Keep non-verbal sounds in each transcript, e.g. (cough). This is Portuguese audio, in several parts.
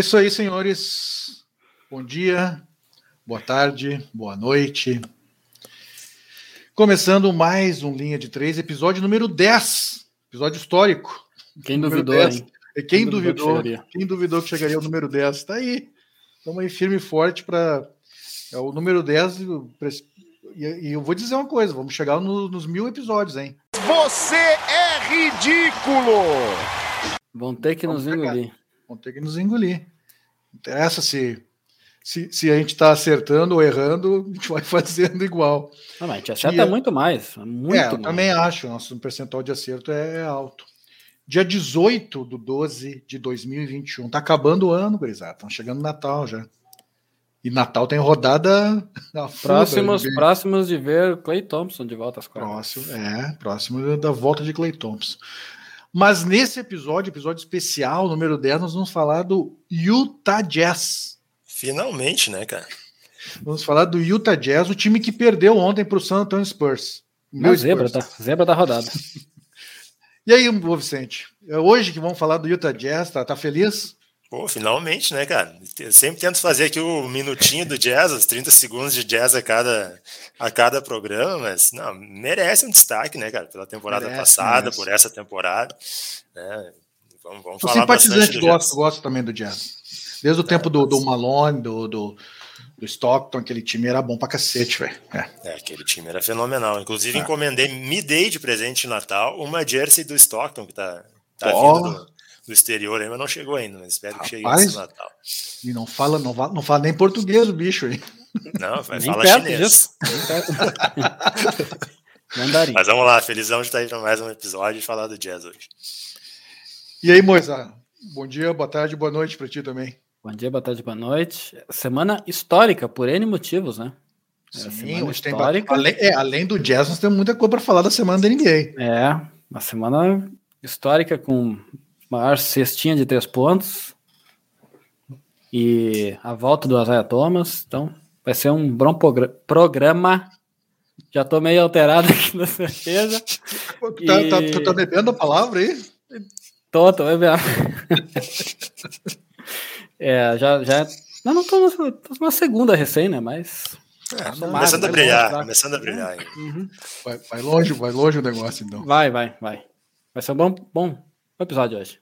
É isso aí, senhores. Bom dia, boa tarde, boa noite. Começando mais um Linha de Três, episódio número 10. Episódio histórico. Quem duvidou, hein? Quem, quem duvidou, duvidou quem duvidou que chegaria ao número 10? Está aí. Estamos aí firme e forte para. É o número 10. E, eu vou dizer uma coisa: vamos chegar no, nos mil episódios, hein? Você é ridículo! Vão ter que vamos nos pegar. engolir. Vão ter que nos engolir. Interessa se, se, se a gente está acertando ou errando, (laughs) a gente vai fazendo igual. Não, a gente acerta e, muito mais. Muito é, eu mais. também acho. Nosso percentual de acerto é alto. Dia 18 do 12 de 2021. Tá acabando o ano, gurizada. Estão chegando Natal já. E Natal tem rodada. (laughs) Próximos, fuga, próximos de ver Clay Thompson de volta às quadras. Próximo, é, próximo da volta de Clay Thompson. Mas nesse episódio, episódio especial, número 10, nós vamos falar do Utah Jazz. Finalmente, né, cara? Vamos falar do Utah Jazz, o time que perdeu ontem para o San Antonio Spurs. Meu zebra, tá, zebra da rodada. (laughs) E aí, Vicente? É hoje que vamos falar do Utah Jazz, tá, tá feliz? Pô, finalmente, né, cara? Eu sempre tento fazer aqui o minutinho do jazz, os 30 segundos de jazz a cada, a cada programa, mas não, merece um destaque, né, cara? Pela temporada merece, passada, merece. por essa temporada. Né? Vamos, vamos falar simpatizante gosto, gosto também do jazz. Desde o é, tempo do, do Malone, do, do, do Stockton, aquele time era bom pra cacete, velho. É. é. aquele time era fenomenal. Inclusive, é. encomendei, me dei de presente de Natal uma jersey do Stockton, que tá, tá oh. vindo do, do, exterior aí, mas não chegou ainda, mas espero Rapaz, que chegue antes do Natal. E não fala, não, não fala nem português o bicho aí. Não, vai falar chinês. (laughs) Mandarim. Mas vamos lá, felizão de estar aí para mais um episódio e falar do jazz hoje. E aí, Moisa? Bom dia, boa tarde, boa noite para ti também. Bom dia, boa tarde, boa noite. Semana histórica, por N motivos, né? É, Sim, hoje histórica. tem além, é, além do jazz, nós temos muita coisa para falar da semana da NBA. É, uma semana histórica com maior cestinha de três pontos e a volta do Isaiah Thomas. Então, vai ser um bom programa. Já tô meio alterado (laughs) aqui na certeza. Tá, e... tá, tá, tá bebendo a palavra aí? Tô, tô bebendo. (laughs) É, já, já. Não, não tô, na, tô na segunda recém, né? Mas. É, começando a brilhar, começando a brilhar. Uhum. Vai, vai, longe, vai longe o negócio, então. Vai, vai, vai. Vai ser um bom, bom episódio hoje.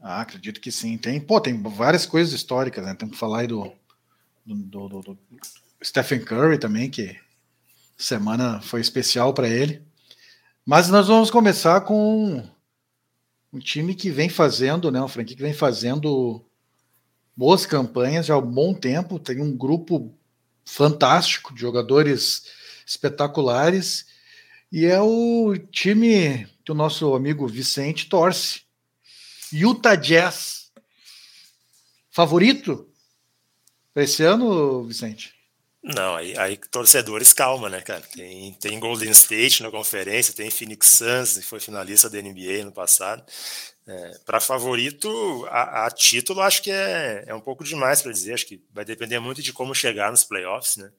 Ah, acredito que sim. Tem, pô, tem várias coisas históricas, né? Tem que falar aí do, do, do, do Stephen Curry também, que semana foi especial para ele. Mas nós vamos começar com um time que vem fazendo, né? Um franquia que vem fazendo boas campanhas já há um bom tempo, tem um grupo fantástico de jogadores espetaculares e é o time que o nosso amigo Vicente torce. Utah Jazz. Favorito para esse ano, Vicente? Não, aí, aí, torcedores, calma, né, cara? Tem, tem Golden State na conferência, tem Phoenix Suns, que foi finalista da NBA no passado. É, para favorito, a, a, título, acho que é, é um pouco demais para dizer. Acho que vai depender muito de como chegar nos playoffs, né?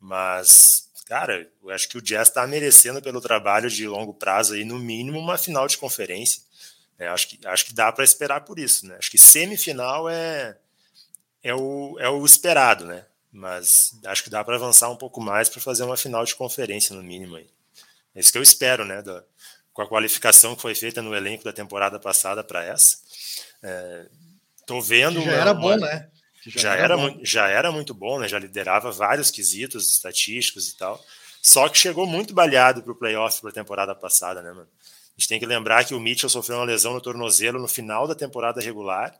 Mas, cara, eu acho que o Jazz está merecendo pelo trabalho de longo prazo aí, no mínimo, uma final de conferência. É, acho, que, acho que dá para esperar por isso, né? Acho que semifinal é, é, o, é o esperado, né? Mas acho que dá para avançar um pouco mais para fazer uma final de conferência, no mínimo. Aí. É isso que eu espero, né? Da, com a qualificação que foi feita no elenco da temporada passada para essa. Estou é, vendo. já era bom, né? Já, já, era, bom. já era muito bom, né? Já liderava vários quesitos estatísticos e tal. Só que chegou muito baleado para o playoff para a temporada passada, né, mano? A gente tem que lembrar que o Mitchell sofreu uma lesão no tornozelo no final da temporada regular.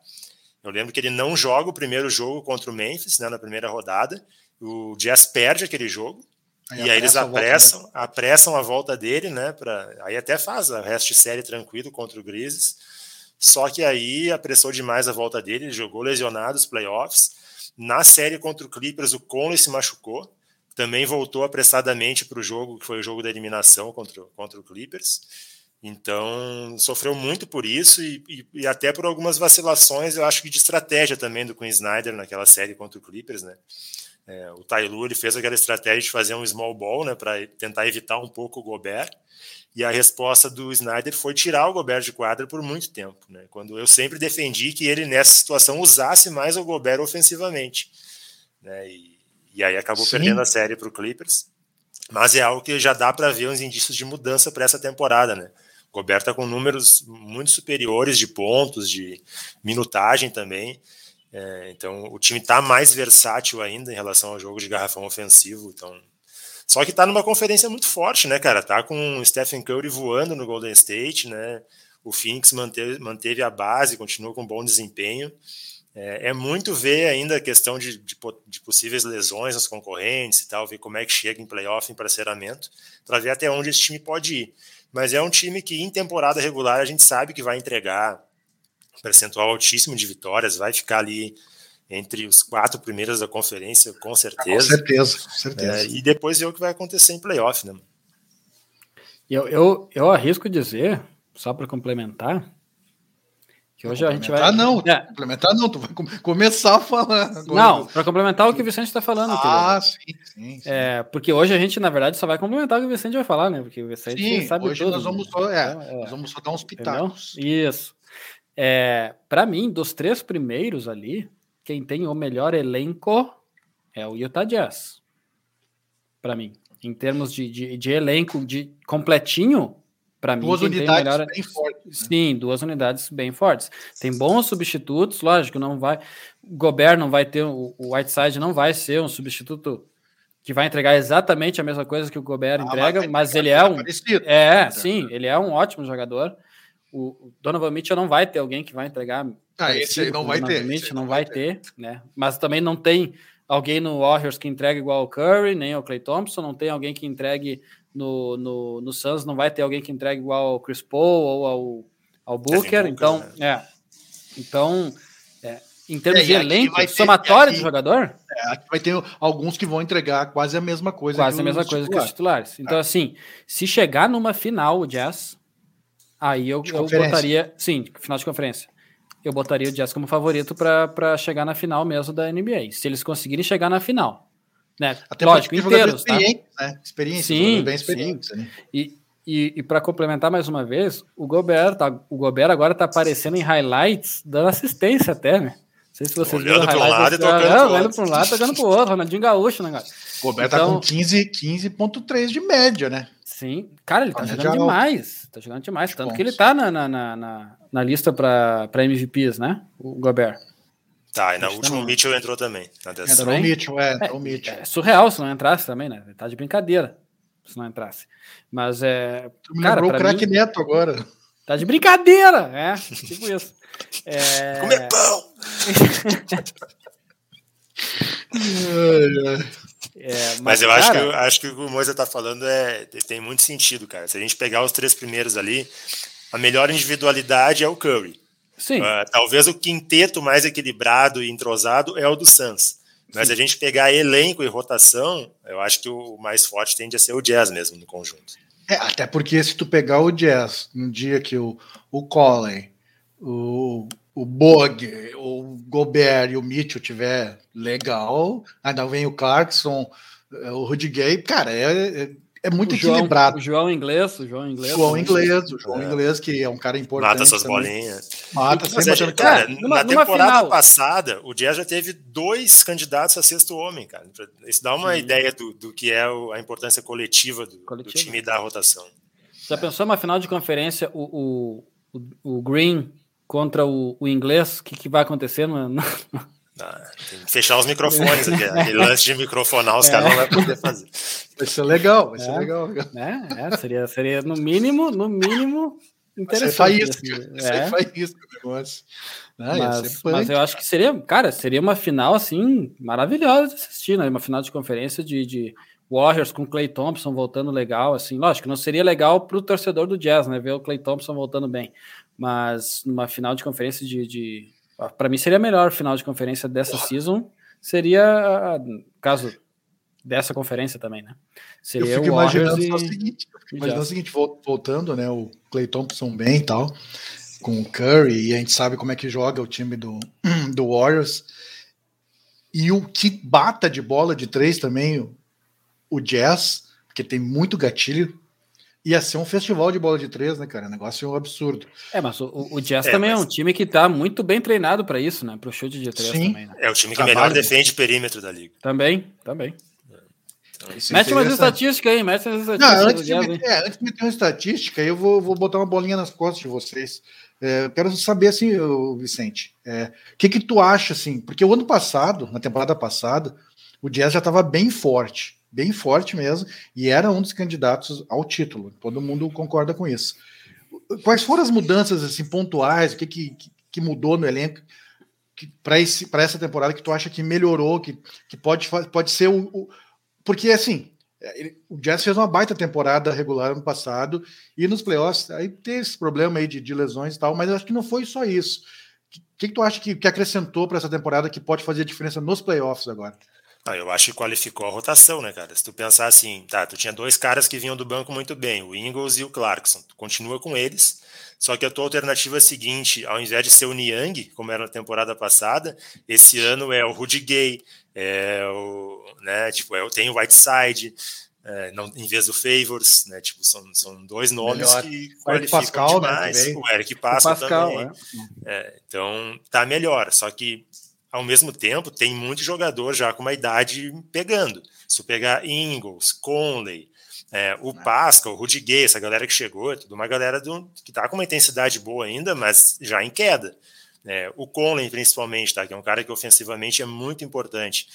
Eu lembro que ele não joga o primeiro jogo contra o Memphis, né, na primeira rodada. O Jazz perde aquele jogo. Aí e aí eles apressam, a volta, né? apressam a volta dele, né? Pra, aí até faz o resto de série tranquilo contra o Grizzlies. Só que aí apressou demais a volta dele, ele jogou lesionado os playoffs. Na série contra o Clippers, o Conley se machucou. Também voltou apressadamente para o jogo, que foi o jogo da eliminação contra, contra o Clippers. Então, sofreu muito por isso e, e, e, até por algumas vacilações, eu acho que de estratégia também do Queen Snyder naquela série contra o Clippers, né? É, o Tailu ele fez aquela estratégia de fazer um small ball, né, para tentar evitar um pouco o Gobert. E a resposta do Snyder foi tirar o Gobert de quadra por muito tempo, né? Quando eu sempre defendi que ele nessa situação usasse mais o Gobert ofensivamente, né? E, e aí acabou Sim. perdendo a série para o Clippers. Mas é algo que já dá para ver uns indícios de mudança para essa temporada, né? O Gobert está com números muito superiores de pontos, de minutagem também. É, então o time está mais versátil ainda em relação ao jogo de garrafão ofensivo. Então, só que está numa conferência muito forte, né, cara? Tá com o Stephen Curry voando no Golden State, né? O Phoenix manteve, manteve a base, continua com bom desempenho. É, é muito ver ainda a questão de, de, de, possíveis lesões nos concorrentes e tal, ver como é que chega em playoff, em parceiramento, para ver até onde esse time pode ir. Mas é um time que em temporada regular a gente sabe que vai entregar percentual altíssimo de vitórias, vai ficar ali entre os quatro primeiros da conferência, com certeza. Com certeza, com certeza. É, e depois ver o que vai acontecer em playoff, né? Eu, eu, eu arrisco dizer, só para complementar, que hoje a gente vai. Ah, não, é. complementar não, tu vai começar a falar. Agora. Não, para complementar o que o Vicente está falando. Ah, sim, sim, sim, É, porque hoje a gente, na verdade, só vai complementar o que o Vicente vai falar, né? Porque o Vicente sim, sabe hoje tudo. Nós vamos, só, é, então, é, nós vamos só dar uns pitacos. Entendeu? Isso. É, para mim, dos três primeiros ali, quem tem o melhor elenco é o Utah Jazz. Para mim, em termos de, de, de, elenco de completinho, para mim, duas unidades melhor... bem fortes. Né? Sim, duas unidades bem fortes. Tem bons substitutos, lógico, não vai. O Gobert não vai ter, o Whiteside não vai ser um substituto que vai entregar exatamente a mesma coisa que o Gobert ah, entrega, mas, mas ele é um. Parecido. É, sim, ele é um ótimo jogador o Donovan Mitchell não vai ter alguém que vai entregar. Ah, esse aí não vai ter. Mitchell não, não vai ter, ter, né? Mas também não tem alguém no Warriors que entregue igual o Curry, nem o Clay Thompson, não tem alguém que entregue no, no, no Suns, não vai ter alguém que entregue igual ao Chris Paul ou ao, ao Booker. então, né? é. Então, é, em termos é, de elenco, ter, somatório aqui, de jogador. É, vai ter alguns que vão entregar quase a mesma coisa. Quase a mesma coisa que os titulares. Então, é. assim, se chegar numa final, o Jazz Aí eu, eu botaria. Sim, final de conferência. Eu botaria o Jazz como favorito para chegar na final mesmo da NBA. Se eles conseguirem chegar na final. Né? Até Lógico, inteiros, tá? Né? Experiência, sim, bem experiente. Sim. Né? E, e, e para complementar mais uma vez, o Gobert, tá, o Gobert agora tá aparecendo em highlights, dando assistência até, né? Não sei se vocês olhando viram para um lado e tocando é, olhando para um lado, tocando para o outro, Ronaldinho Gaúcho, né, cara? O Gobert então, tá com 15,3 15 de média, né? Sim, cara, ele tá jogando demais. Tá jogando demais. Tanto que ele tá na, na, na, na lista para MVPs, né? O Gobert. Tá, e na última o Mitchell entrou também. entrou o Mitchell, é, entrou é, Mitchell. É surreal se não entrasse também, né? Tá de brincadeira se não entrasse. Mas é. Tu cara, lembrou o craque mim, Neto agora. Tá de brincadeira, é, tipo isso. (laughs) É... Comer pão! (laughs) É, mas, mas, eu cara... acho, que, acho que o que o Moisa tá falando é, tem muito sentido, cara. Se a gente pegar os três primeiros ali, a melhor individualidade é o Curry. Sim. Uh, talvez o quinteto mais equilibrado e entrosado é o do Suns. Mas Sim. a gente pegar elenco e rotação, eu acho que o mais forte tende a ser o Jazz mesmo no conjunto. É, até porque se tu pegar o Jazz no dia que o, o Colin, o o Bog, o Gobert e o Mitchell tiver legal, ainda vem o Clarkson, eh, o Rudy Gay, cara, é, é, é muito o equilibrado. João, o João Inglês, o João Inglês. João Inglês, o João é. Inglês, que é um cara importante. Mata essas também. bolinhas. Mata sempre. Cara, cara, numa, na temporada final. passada, o Jazz já teve dois candidatos a sexto homem, cara. Isso dá uma Sim. ideia do, do que é a importância coletiva do, do time da rotação. Já pensou uma final de conferência, o, o, o Green contra o, o inglês, o que, que vai acontecer no, no... Ah, tem que fechar os microfones aqui. Aquele lance de microfonar, os é. caras não vão poder fazer. Vai ser legal, vai é. ser legal. É, é, seria, seria no mínimo, no mínimo interessante. Ser faísca, é. faísca o negócio. Ah, mas, mas, eu acho que seria, cara, seria uma final assim maravilhosa de assistir, né? Uma final de conferência de, de Warriors com Clay Thompson voltando legal, assim. Lógico, não seria legal para o torcedor do Jazz, né? Ver o Clay Thompson voltando bem. Mas numa final de conferência de. de para mim seria melhor final de conferência dessa season. Seria, caso dessa conferência também, né? Seria Eu fico imaginando e... o seguinte, imaginando o seguinte, voltando, né? O Clay Thompson bem e tal, com o Curry, e a gente sabe como é que joga o time do, (clears throat) do Warriors. e o que bata de bola de três também, o, o Jazz, porque tem muito gatilho, ia ser um festival de bola de três, né, cara? Negócio absurdo. É, mas o, o Jazz é, também mas... é um time que tá muito bem treinado para isso, né? Para o chute de três Sim. também. Né? É o time que Trabalho. melhor defende perímetro da liga. Também, também. Então, mete umas estatísticas aí, mete umas estatísticas. Não, antes, de meter, é, antes de meter uma estatística, eu vou, vou botar uma bolinha nas costas de vocês. É, quero saber assim, Vicente, o é, que que tu acha assim? Porque o ano passado, na temporada passada, o Jazz já estava bem forte, bem forte mesmo, e era um dos candidatos ao título. Todo mundo concorda com isso. Quais foram as mudanças assim pontuais? O que que, que mudou no elenco para essa temporada que tu acha que melhorou, que, que pode, pode ser o, o porque assim, é, ele, o Jazz fez uma baita temporada regular ano passado e nos playoffs aí tem esse problema aí de, de lesões e tal, mas eu acho que não foi só isso. O que, que, tu acha que, que acrescentou para essa temporada que pode fazer diferença nos playoffs agora? Ah, eu acho que qualificou a rotação, né, cara? Se tu pensar assim, tá, tu tinha dois caras que vinham do banco muito bem, o Ingles e o Clarkson. Tu continua com eles, só que a tua alternativa é a seguinte, ao invés de ser o Niang, como era na temporada passada, esse ano é o Rudy Gay, é o, né, tipo, é, tem o Whiteside, é, não, em vez do Favors, né? Tipo, são, são dois nomes melhor. que qualificam Pascal, né, demais. Né, o Eric Pascal, o Pascal também. É. É, então tá melhor. Só que ao mesmo tempo tem muito jogador já com uma idade pegando. Se eu pegar Ingles, Conley, é, o Pascal, o Rudy Gay, essa galera que chegou, é tudo uma galera do, que tá com uma intensidade boa ainda, mas já em queda. É, o Conley, principalmente, tá? que é um cara que ofensivamente é muito importante.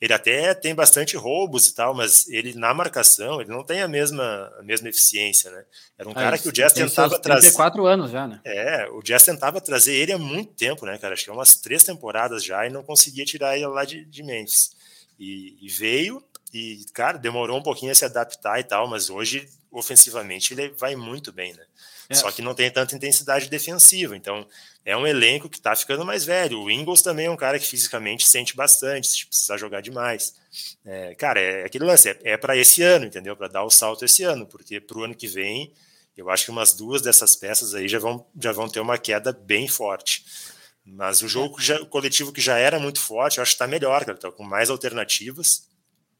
Ele até tem bastante roubos e tal, mas ele na marcação ele não tem a mesma, a mesma eficiência, né? Era um é, cara que o Jazz tentava trazer. quatro anos já, né? É, o Jazz tentava trazer ele há muito tempo, né, cara? Acho que é umas três temporadas já e não conseguia tirar ele lá de, de Memphis. E, e veio e, cara, demorou um pouquinho a se adaptar e tal, mas hoje ofensivamente ele vai muito bem, né? É. Só que não tem tanta intensidade defensiva. Então, é um elenco que está ficando mais velho. O Ingles também é um cara que fisicamente sente bastante, se precisar jogar demais. É, cara, é aquele lance, é, é para esse ano, entendeu? Para dar o salto esse ano, porque para o ano que vem, eu acho que umas duas dessas peças aí já vão, já vão ter uma queda bem forte. Mas o jogo já, o coletivo que já era muito forte, eu acho que está melhor, cara, tá com mais alternativas.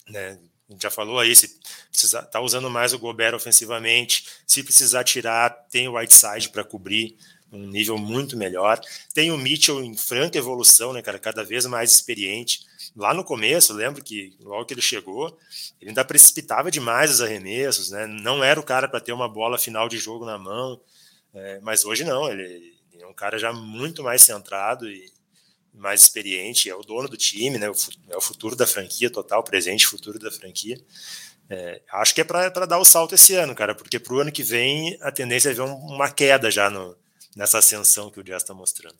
Né? A gente já falou aí, se precisar, tá usando mais o Gobert ofensivamente, se precisar tirar, tem o Whiteside para cobrir um nível muito melhor. Tem o Mitchell em franca evolução, né, cara, cada vez mais experiente. Lá no começo, lembro que logo que ele chegou, ele ainda precipitava demais os arremessos, né? Não era o cara para ter uma bola final de jogo na mão, é, mas hoje não, ele, é um cara já muito mais centrado e mais experiente, é o dono do time, né? É o futuro da franquia, total presente, futuro da franquia. É, acho que é para dar o salto esse ano, cara, porque para o ano que vem a tendência é ver uma queda já no, nessa ascensão que o Jazz está mostrando.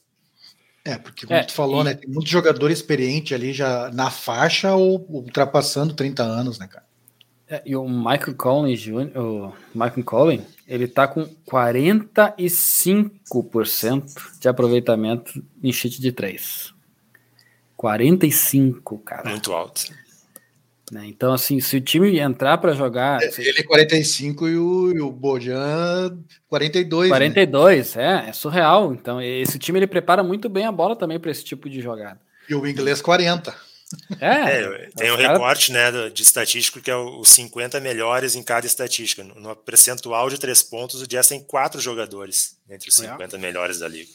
É, porque como é, tu falou, e... né? Tem muito jogador experiente ali já na faixa ou ultrapassando 30 anos, né, cara? É, e o Michael Collins, o Michael Collins, ele tá com 45% de aproveitamento em chute de 3. 45, cara. Muito alto. Né? Então, assim, se o time entrar para jogar. É, ele é 45 e o, e o Bojan 42. 42, né? é, é surreal. Então, esse time ele prepara muito bem a bola também para esse tipo de jogada. E o inglês 40. É, é tem um cara... recorte né, de estatístico que é os 50 melhores em cada estatística. No percentual de três pontos, o Jazz tem quatro jogadores entre os 50 é. melhores da liga.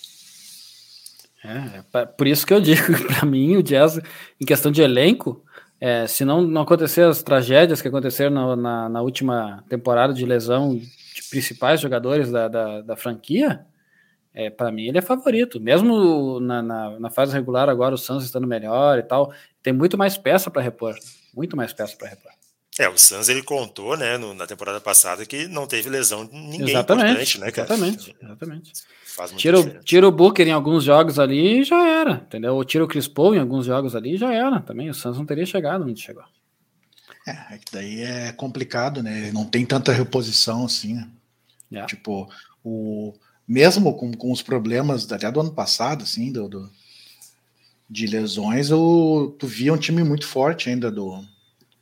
É, é por isso que eu digo (laughs) que para mim o Jazz, em questão de elenco, é, se não, não acontecer as tragédias que aconteceram na, na, na última temporada de lesão de principais jogadores da, da, da franquia, é, para mim ele é favorito. Mesmo na, na, na, fase regular, agora o Suns estando melhor e tal, tem muito mais peça para repor. Muito mais peça para repor. É, o Suns ele contou, né, no, na temporada passada que não teve lesão de ninguém exatamente, importante, né, cara? Exatamente, exatamente. tira, o, tira o Booker em alguns jogos ali e já era, entendeu? Ou tira o Chris Paul em alguns jogos ali e já era também. O Suns não teria chegado onde chegou. É, é que daí é complicado, né? Não tem tanta reposição assim, né? Yeah. Tipo, o, mesmo com, com os problemas até do ano passado, assim, do, do de lesões, o, tu via um time muito forte ainda do,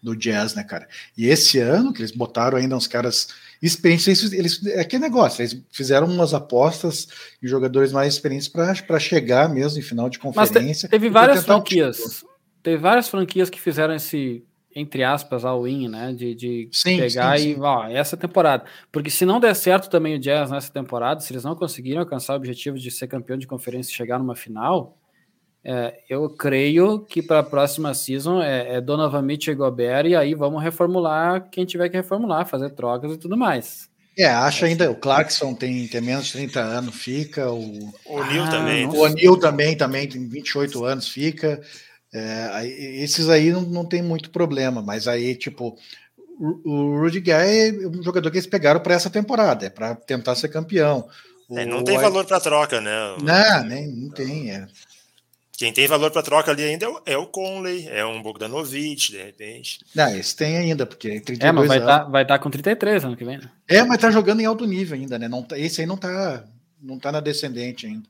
do Jazz, né, cara? E esse ano, que eles botaram ainda uns caras experientes, eles, eles é que negócio, eles fizeram umas apostas em jogadores mais experientes para chegar mesmo em final de conferência. Te, teve várias franquias. teve várias franquias que fizeram esse, entre aspas, all-in, né? De, de sim, pegar sim, e, sim. ó, essa temporada. Porque se não der certo também o Jazz nessa temporada, se eles não conseguirem alcançar o objetivo de ser campeão de conferência e chegar numa final, é, eu creio que para a próxima season é, é Donovan Mitchell e Gobert, e aí vamos reformular quem tiver que reformular, fazer trocas e tudo mais. É, acho ainda, o Clarkson tem, tem menos de 30 anos, fica, o... O Neil ah, também. O Neil também, também tem 28 anos, fica, é, esses aí não, não tem muito problema, mas aí, tipo, o, o Rudy Gay é um jogador que eles pegaram para essa temporada, é para tentar ser campeão. É, não tem valor para troca, né? Não, nem, não tem. É. Quem tem valor para troca ali ainda é o, é o Conley, é um Bogdanovich, de repente. Não, esse tem ainda, porque 32 É, mas vai estar tá, vai tá com 33 ano que vem, né? É, mas tá jogando em alto nível ainda, né? Não, tá, esse aí não tá, não tá na descendente ainda.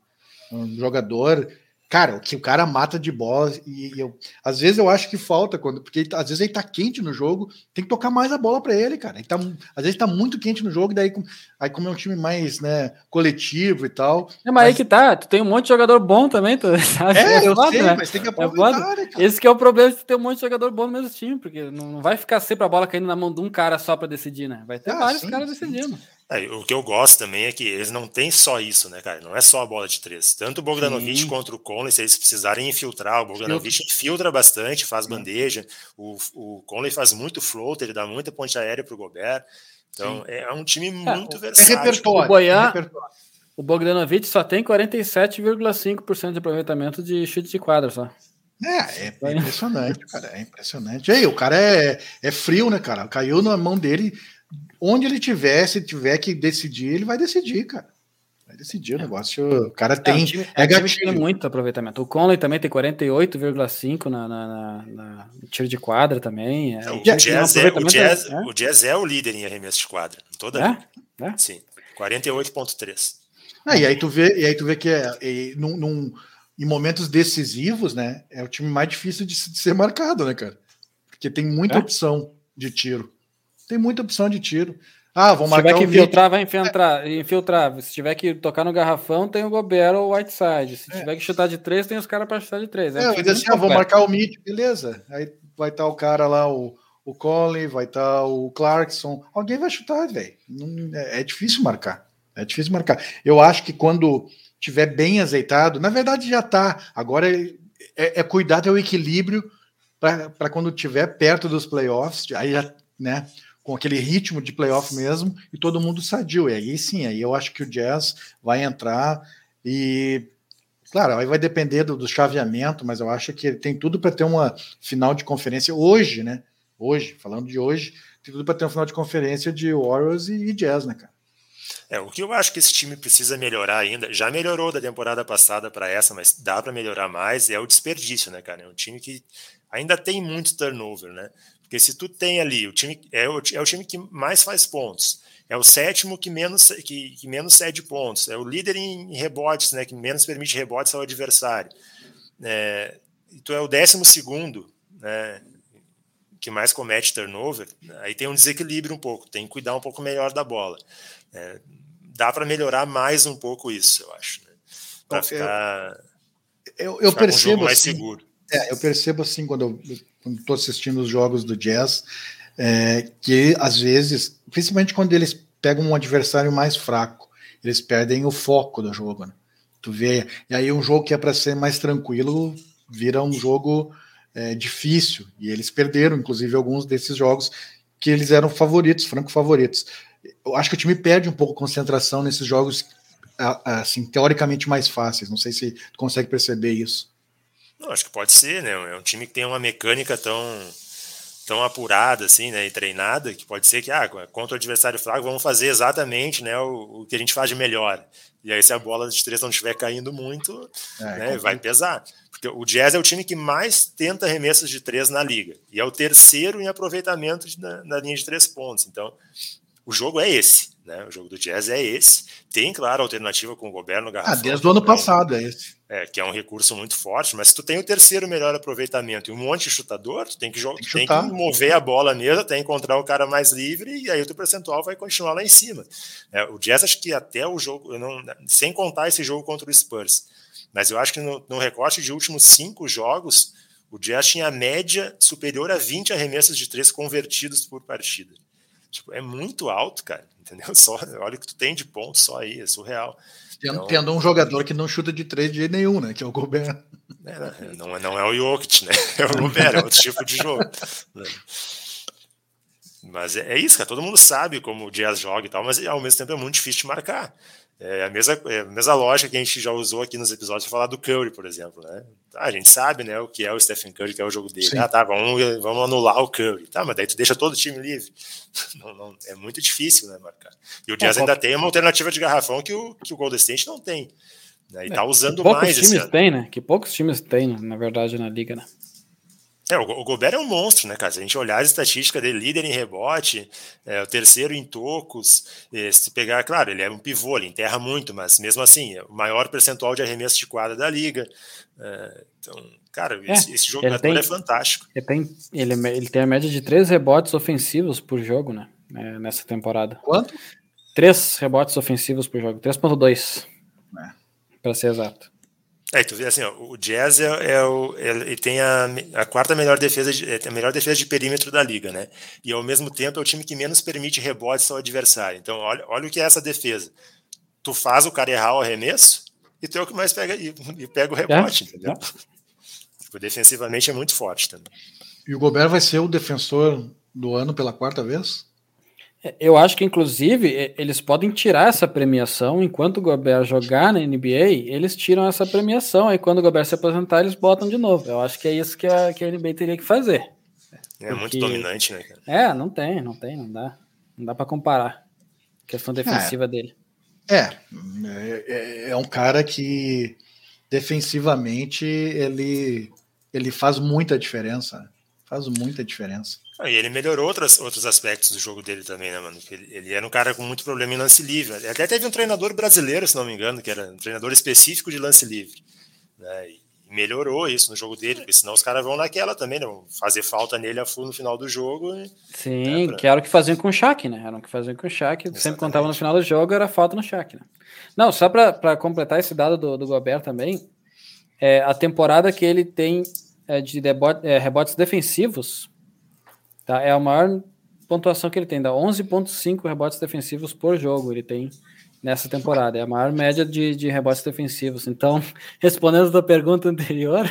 Um jogador Cara, o que o cara mata de bola e, eu, às vezes eu acho que falta quando, porque às vezes ele tá quente no jogo, tem que tocar mais a bola para ele, cara. Ele tá, às vezes tá muito quente no jogo, daí aí como é um time mais, né, coletivo e tal. É, mas, mas... aí que tá, tu tem um monte de jogador bom também, tu (laughs) sabe? É, é eu foda, sei, né? mas tem que é aproveitar, é né, Esse que é o problema de ter um monte de jogador bom no mesmo time, porque não vai ficar sempre a bola caindo na mão de um cara só para decidir, né? Vai ter ah, vários sim, caras sim. decidindo. É, o que eu gosto também é que eles não têm só isso, né, cara? Não é só a bola de três. Tanto o Bogdanovich Sim. contra o Conley, se eles precisarem infiltrar, o Bogdanovich infiltra bastante, faz bandeja. O, o Conley faz muito float, ele dá muita ponte aérea pro Gobert. Então é, é, um time é, muito é, versátil. O, Boyan, o Bogdanovich só tem 47,5% de aproveitamento de chute de quadra só. É, é impressionante, cara. É impressionante. Aí, o cara é, é frio, né, cara? Caiu na mão dele onde ele tiver, se tiver que decidir, ele vai decidir, cara. Vai decidir o é. negócio. O cara tem. É, o time, é, é tem muito aproveitamento. O Conley também tem 48,5 na, na, na, na, tiro de quadra também. É, o, jazz é, o, jazz, é, o Jazz é o líder em arremesso de quadra. Toda é? é? Sim. 48,3. Ah, e aí tu vê, e aí tu vê que é, e, num, num, em momentos decisivos, né? É o time mais difícil de, de ser marcado, né, cara? Porque tem muita opção de tiro. Tem muita opção de tiro. Ah, vamos marcar. Se tiver que infiltrar, vai infiltrar, infiltrar. Se tiver que tocar no garrafão, tem o Gobert ou o Whiteside. Se é. tiver que chutar de três, tem os caras para chutar de três. É, é assim, ah, vou marcar o mid, beleza. Aí vai estar tá o cara lá, o, o Colin, vai estar tá o Clarkson. Alguém vai chutar, velho. É, é difícil marcar. É difícil marcar. Eu acho que quando tiver bem azeitado, na verdade já tá. Agora é, é, é cuidar do equilíbrio para quando tiver perto dos playoffs, aí já, né? Com aquele ritmo de playoff mesmo e todo mundo sadio. E aí sim, aí eu acho que o Jazz vai entrar e claro, aí vai depender do, do chaveamento, mas eu acho que tem tudo para ter uma final de conferência hoje, né? Hoje, falando de hoje, tem tudo para ter uma final de conferência de Warriors e, e Jazz, né, cara? É, o que eu acho que esse time precisa melhorar ainda, já melhorou da temporada passada para essa, mas dá para melhorar mais, é o desperdício, né, cara? É um time que ainda tem muito turnover, né? Porque se tu tem ali, o time é o, é o time que mais faz pontos, é o sétimo que menos, que, que menos cede pontos, é o líder em rebotes, né, que menos permite rebotes ao adversário. É, tu é o décimo segundo, né, que mais comete turnover, aí tem um desequilíbrio um pouco, tem que cuidar um pouco melhor da bola. É, dá para melhorar mais um pouco isso, eu acho, né, para ficar, eu, eu, percebo um mais assim, seguro. É, eu percebo assim quando eu quando estou assistindo os jogos do Jazz, é, que às vezes, principalmente quando eles pegam um adversário mais fraco, eles perdem o foco do jogo. Né? Tu vê, e aí um jogo que é para ser mais tranquilo vira um jogo é, difícil, e eles perderam, inclusive, alguns desses jogos que eles eram favoritos, franco favoritos. Eu acho que o time perde um pouco concentração nesses jogos, assim, teoricamente mais fáceis. Não sei se tu consegue perceber isso. Não, acho que pode ser, né? É um time que tem uma mecânica tão tão apurada assim, né, e treinada, que pode ser que ah, contra o adversário fraco vamos fazer exatamente, né, o, o que a gente faz de melhor. E aí se a bola de três não estiver caindo muito, é, né, vai pesar. Porque o Jazz é o time que mais tenta arremessos de três na liga e é o terceiro em aproveitamento de, na, na linha de três pontos. Então, o jogo é esse. Né? O jogo do Jazz é esse. Tem, claro, alternativa com o Gobert no garrafão. Ah, desde o ano passado é esse. É, que é um recurso muito forte, mas se tu tem o terceiro melhor aproveitamento e um monte de chutador, tu tem que, tem que, tem que mover a bola mesmo, até encontrar o cara mais livre e aí o teu percentual vai continuar lá em cima. É, o Jazz acho que até o jogo, não, sem contar esse jogo contra o Spurs, mas eu acho que no, no recorte de últimos cinco jogos, o Jazz tinha a média superior a 20 arremessos de três convertidos por partida. Tipo, é muito alto, cara, (laughs) entendeu? Só, olha o que tu tem de pontos só aí, é surreal. Tendo, então, tendo um jogador que não chuta de três de jeito nenhum, né? Que é o Gobert. É, não, é, não é o Jokic, né? (laughs) É o Gobert, é outro tipo de jogo. Mas é, é, isso, cara. Todo mundo sabe como o Jazz joga e tal, mas ao mesmo tempo é muito difícil de marcar. É a mesma, é a mesma lógica que a gente já usou aqui nos episódios para falar do Curry, por exemplo. Né? Ah, a gente sabe né, o que é o Stephen Curry, que é o jogo dele. Sim. Ah, tá, vamos, vamos anular o Curry. Tá, mas daí tu deixa todo o time livre. (laughs) Não, não, é muito difícil né, marcar. E o Jazz é, ainda tem uma alternativa de garrafão que o, que o Golden State não tem. Né? E é, tá usando poucos mais. Times tem, né? Que poucos times têm, na verdade, na liga, né? É, o Gobert é um monstro, né, cara? Se a gente olhar as estatísticas dele, líder em rebote, é, o terceiro em tocos, se pegar, claro, ele é um pivô, ele enterra muito, mas mesmo assim, é o maior percentual de arremesso de quadra da liga. É, então, cara, é, esse, esse, jogador tem, é fantástico. Ele tem, ele, ele tem a média de três rebotes ofensivos por jogo, né? É, nessa temporada. Quanto? Três rebotes ofensivos por jogo, 3.2. É. Para ser exato. É, tu vê assim, ó, o Jazz é, é o, ele tem a, a, quarta melhor defesa, de, é, a melhor defesa de perímetro da liga, né? E ao mesmo tempo é o time que menos permite rebotes ao adversário. Então, olha, olha o que é essa defesa. Tu faz o cara errar o arremesso e tu é o que mais pega e, e pega o rebote, é, entendeu? É. Tipo, defensivamente é muito forte também. E o Gobert vai ser o defensor do ano pela quarta vez? Eu acho que, inclusive, eles podem tirar essa premiação enquanto o Gobert jogar na NBA, eles tiram essa premiação. Aí, quando o Gobert se aposentar, eles botam de novo. Eu acho que é isso que a, que a NBA teria que fazer. É Porque... muito dominante, né, cara? É, não tem, não tem, não dá. Não dá para comparar. A questão defensiva é. dele. É, é, é, é um cara que defensivamente ele, ele faz muita diferença. Faz muita diferença. Ah, e ele melhorou outras, outros aspectos do jogo dele também, né, mano? Ele, ele, era um cara com muito problema em lance livre. Ele até teve um treinador brasileiro, se não me engano, que era um treinador específico de lance livre. Né? E melhorou isso no jogo dele, porque senão os caras vão naquela também, né? Vão fazer falta nele a full no final do jogo. E, Sim, né, pra... que era o que faziam com o Shaq, né? Era o que faziam com o Shaq. Exatamente. Sempre quando tava no final do jogo, era falta no Shaq, né? Não, só para completar esse dado do, do Gobert também, é, a temporada que ele tem de debote, é, rebotes defensivos Tá? É a maior pontuação que ele tem, dá 11,5 rebotes defensivos por jogo. Ele tem nessa temporada. É a maior média de, de rebotes defensivos. Então, (laughs) respondendo a pergunta anterior,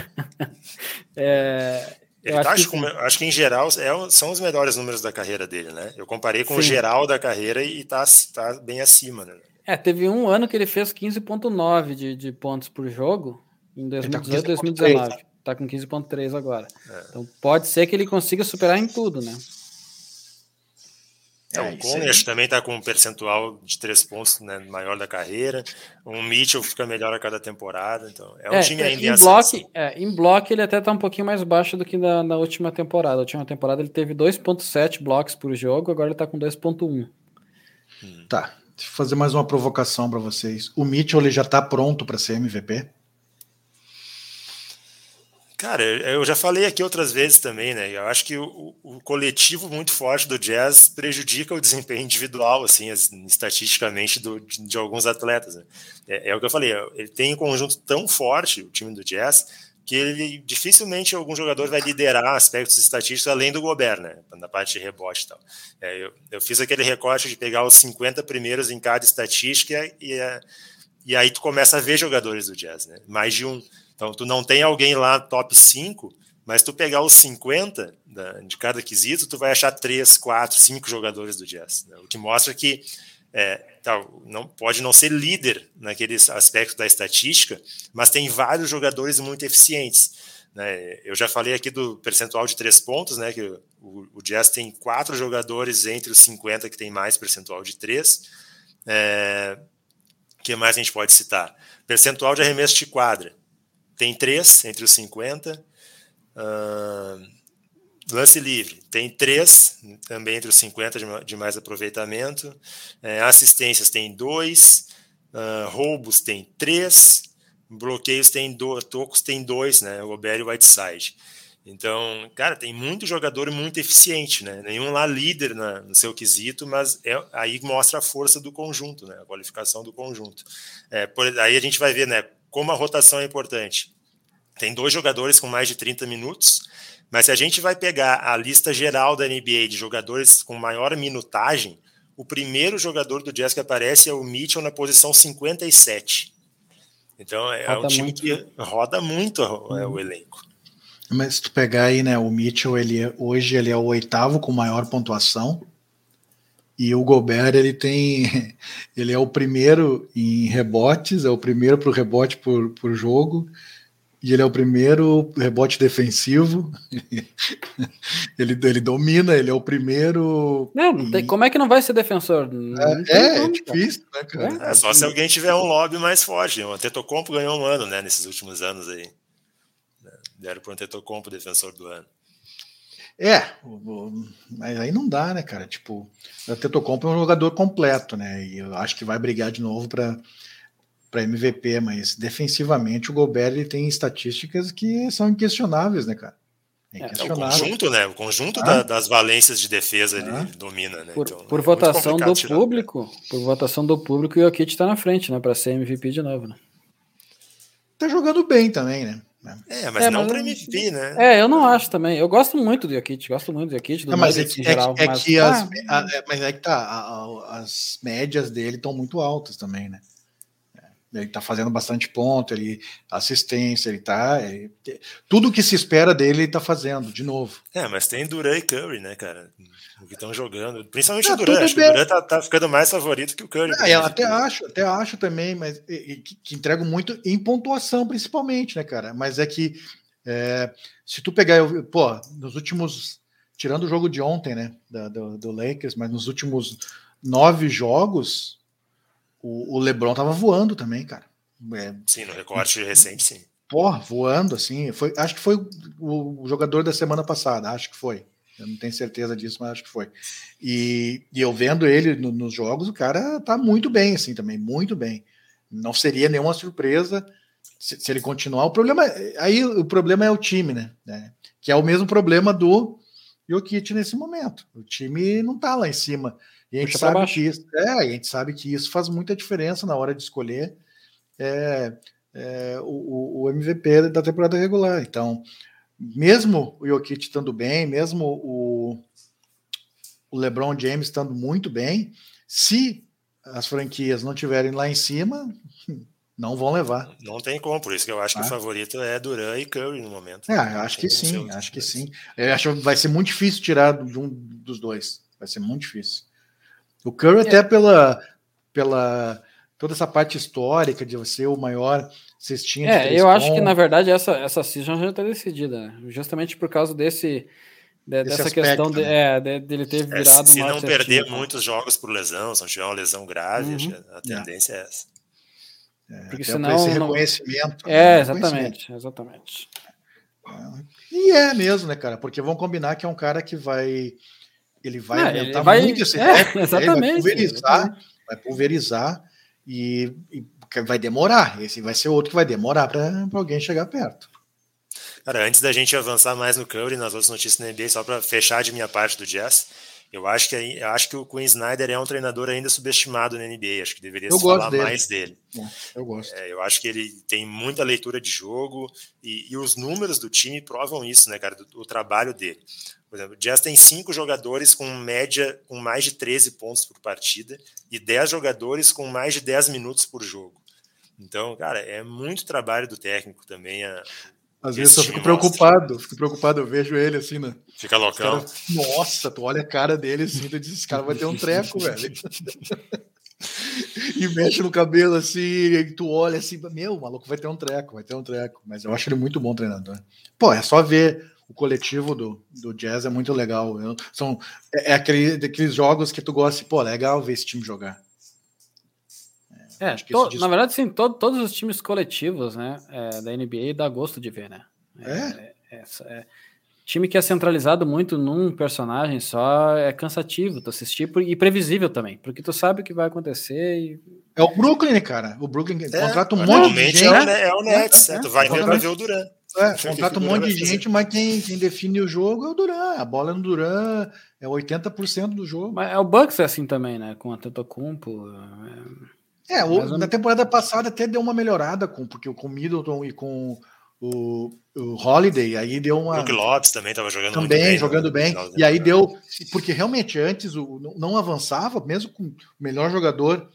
(laughs) é, eu acho, tá, que, com, acho, que, em geral é, são os melhores números da carreira dele, né? Eu comparei com Sim. o geral da carreira e tá, tá bem acima, né? É, teve um ano que ele fez 15,9 de, de pontos por jogo em 2018 2019 tá com 15.3 agora. É. Então pode ser que ele consiga superar em tudo, né? É, o Conner também está com um percentual de três pontos né, maior da carreira. O Mitchell fica melhor a cada temporada. Então é um é, time ainda em, em bloco. É, em bloco ele até está um pouquinho mais baixo do que na, na última temporada. Na última temporada ele teve 2.7 blocos por jogo, agora ele está com 2.1. Hum. Tá. Deixa eu fazer mais uma provocação para vocês. O Mitchell ele já está pronto para ser MVP? Cara, eu já falei aqui outras vezes também, né? Eu acho que o, o, coletivo muito forte do Jazz prejudica o desempenho individual, assim, estatisticamente do, de, de, alguns atletas. Né? É, é, o que eu falei, ele tem um conjunto tão forte, o time do Jazz, que ele dificilmente algum jogador vai liderar aspectos estatísticos além do Gobert, né? Na parte de rebote e tal. É, eu, eu, fiz aquele recorte de pegar os 50 primeiros em cada estatística e, e aí tu começa a ver jogadores do Jazz, né? Mais de um. Então, tu não tem alguém lá top 5, mas tu pegar os 50 da, de cada quesito, tu vai achar 3, 4, 5 jogadores do Jazz. Né? O que mostra que é, tá, não, pode não ser líder naqueles aspectos da estatística, mas tem vários jogadores muito eficientes. Né? Eu já falei aqui do percentual de três pontos, né? que o, o Jazz tem quatro jogadores entre os 50 que tem mais percentual de três. É, que mais a gente pode citar? Percentual de arremesso de quadra tem três entre os 50. Uh, lance livre, tem três também entre os 50 de, mais aproveitamento. É, assistências tem dois. Uh, roubos tem três. Bloqueios tem dois. Tocos tem dois, né? Gobert e Whiteside. Então, cara, tem muito jogador muito eficiente, né? Nenhum lá líder na, no seu quesito, mas é, aí mostra a força do conjunto, né? A qualificação do conjunto. É, por, aí a gente vai ver, né? Como a rotação é importante. tem dois jogadores com mais de 30 minutos, mas se a gente vai pegar a lista geral da NBA de jogadores com maior minutagem, o primeiro jogador do Jazz que aparece é o Mitchell na posição 57. Então é, roda um time muito. que roda muito é, o elenco. Mas se tu pegar aí, né, o Mitchell, ele é, hoje ele é o oitavo com maior pontuação. E o Gobert, ele tem. (laughs) Ele é o primeiro em rebotes, é o primeiro para o rebote por, por jogo, e ele é o primeiro rebote defensivo. (laughs) ele, ele domina, ele é o primeiro. Não tem, como é que não vai ser defensor? É, é, é, difícil, né, cara? É, só se alguém tiver um lobby mais forte. O Antetokounmpo ganhou um ano, né, nesses últimos anos aí. Deram para o Antetokounmpo defensor do ano. É, mas aí não dá, né, cara? Tipo, o Tetocompo é um jogador completo, né? E eu acho que vai brigar de novo para para MVP, mas defensivamente o Gobert ele tem estatísticas que são inquestionáveis, né, cara? É, é o conjunto, né? O conjunto ah. da, das valências de defesa ah. ele domina, né? Por, então, por é votação do público, por votação do público, o Jokic está na frente, né? Para ser MVP de novo, né? Tá jogando bem também, né? É, mas é, não para MVP, né? É, eu não acho também. Eu gosto muito do Jokic, gosto muito do Jokic, do é, mas é que, geral, é, mas, que as, a, é, mas é que tá, a, a, as médias dele estão muito altas também, né? Ele tá fazendo bastante ponto, ele assistência, ele tá. Ele, tudo que se espera dele, ele tá fazendo, de novo. É, mas tem Duran e Curry, né, cara? Que estão jogando. Principalmente é, o Duran. Acho que o Duran tá, tá, ficando mais favorito que o Curry. É, eu até acho, até acho também, mas e, que, que entregam muito em pontuação, principalmente, né, cara? Mas é que é, se tu pegar, eu, pô, nos últimos. Tirando o jogo de ontem, né? Do, do Lakers, mas nos últimos nove jogos, o, o LeBron tava voando também, cara. É, sim, no recorte recente, sim. Porra, voando, assim. Foi, acho que foi o, o, jogador da semana passada, acho que foi. Eu não tenho certeza disso, mas acho que foi. E, e eu vendo ele no, nos jogos, o cara tá muito bem, assim, também, muito bem. Não seria nenhuma surpresa se, se ele continuar. O problema, aí o problema é o time, né? É, que é o mesmo problema do Jokic nesse momento. O time não tá lá em cima. E a gente sabe que isso, é, a gente sabe que isso faz muita diferença na hora de escolher é, é, o, o, MVP da temporada regular. Então, mesmo o Jokic estando bem, mesmo o, o LeBron James estando muito bem, se as franquias não tiverem lá em cima, (laughs) não vão levar. Não tem como, por isso que eu acho ah. que o ah. favorito é Duran e Curry no momento. É, eu acho que sim, acho que sim. Eu acho que vai ser muito difícil tirar de um dos dois. Vai ser muito difícil. O Curry, é. até pela, pela toda essa parte histórica de você o maior cestinha É, eu acho que na verdade essa, essa season já está decidida, né? justamente por causa desse. De, dessa aspecto, questão de, né? é, de, dele ter é, virado. É, se não perder né? muitos jogos por lesão, se não tiver uma lesão grave, uhum. a é. tendência é, essa. É, Porque senão. Esse reconhecimento. Não... É, exatamente, exatamente. E é mesmo, né, cara? Porque vão combinar que é um cara que vai ele vai ah, aumentar ele vai... muito esse é, exatamente, vai pulverizar, vai pulverizar e, e, vai demorar. Esse vai ser outro que vai demorar para alguém chegar perto. Cara, antes da gente avançar mais no Curry nas outras notícias da NBA, só para fechar de minha parte do Jazz, eu acho que eu acho que o Quinn Snyder é um treinador ainda subestimado na NBA. Acho que deveria eu se falar dele. mais dele. É, eu gosto. É, eu acho que ele tem muita leitura de jogo e, e, os números do time provam isso, né, cara? Do, do trabalho dele. Por exemplo, o Jazz tem cinco jogadores com média com mais de 13 pontos por partida e 10 jogadores com mais de 10 minutos por jogo. Então, cara, é muito trabalho do técnico também. A, Às vezes eu fico preocupado, fico preocupado, eu vejo ele assim, né? Fica loucão. Cara, nossa, tu olha a cara dele assim, tu diz, esse cara vai ter um treco, (laughs) velho. e mexe no cabelo assim, e tu olha assim, meu, o maluco vai ter um treco, vai ter um treco. Mas eu acho ele muito bom treinador. Pô, é só ver o coletivo do, do jazz é muito legal. Eu, são, é, é aquele, daqueles jogos que tu gosta, pô, legal ver esse time jogar. É, é to, diz... na verdade, sim, to, todos os times coletivos né, é, da NBA dá gosto de ver, né? É? é, é, é time que é centralizado muito num personagem só é cansativo tu assistir e previsível também, porque tu sabe o que vai acontecer e... É o Brooklyn, cara. O Brooklyn contrata um monte de gente. É o, Nets, é, tu vai ver pra ver o Durant. É, contrata um monte de gente, mas quem, quem define o jogo é o Duran. A bola é no Duran é 80% do jogo. Mas é o Bucks é assim também, né? Com a Tetocumpo. É, é o, na temporada passada até deu uma melhorada com, porque com o Middleton e com o, o Holiday, aí deu uma. Brook Lopes também estava jogando também, bem, jogando bem. E aí deu. Porque realmente antes o, não avançava, mesmo com o melhor jogador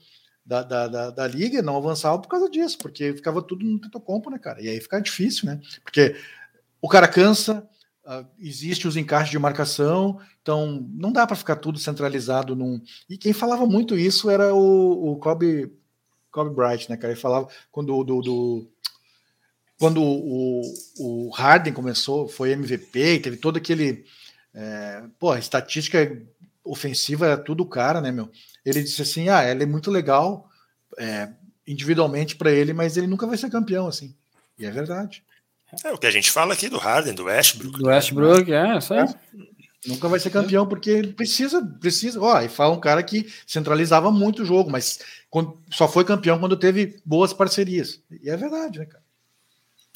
da, da, da, da, liga, não avançava por causa disso, porque ficava tudo no Tetocompo, né, cara? E aí fica difícil, né? Porque o cara cansa, uh, existe os encaixes de marcação, então não dá para ficar tudo centralizado num. E quem falava muito isso era o, o Kobe, Kobe Bright, né, cara? Ele falava quando do, do quando o, o Harden começou, foi MVP, teve todo aquele. É, pô, a estatística ofensiva era tudo cara, né, meu? Ele disse assim: ah, ela é muito legal é, individualmente para ele, mas ele nunca vai ser campeão, assim. E é verdade. É o que a gente fala aqui do Harden, do Westbrook. Do Westbrook, é, isso aí. É. Nunca vai ser campeão, porque ele precisa, precisa. Ó, e fala um cara que centralizava muito o jogo, mas quando, só foi campeão quando teve boas parcerias. E é verdade, né, cara?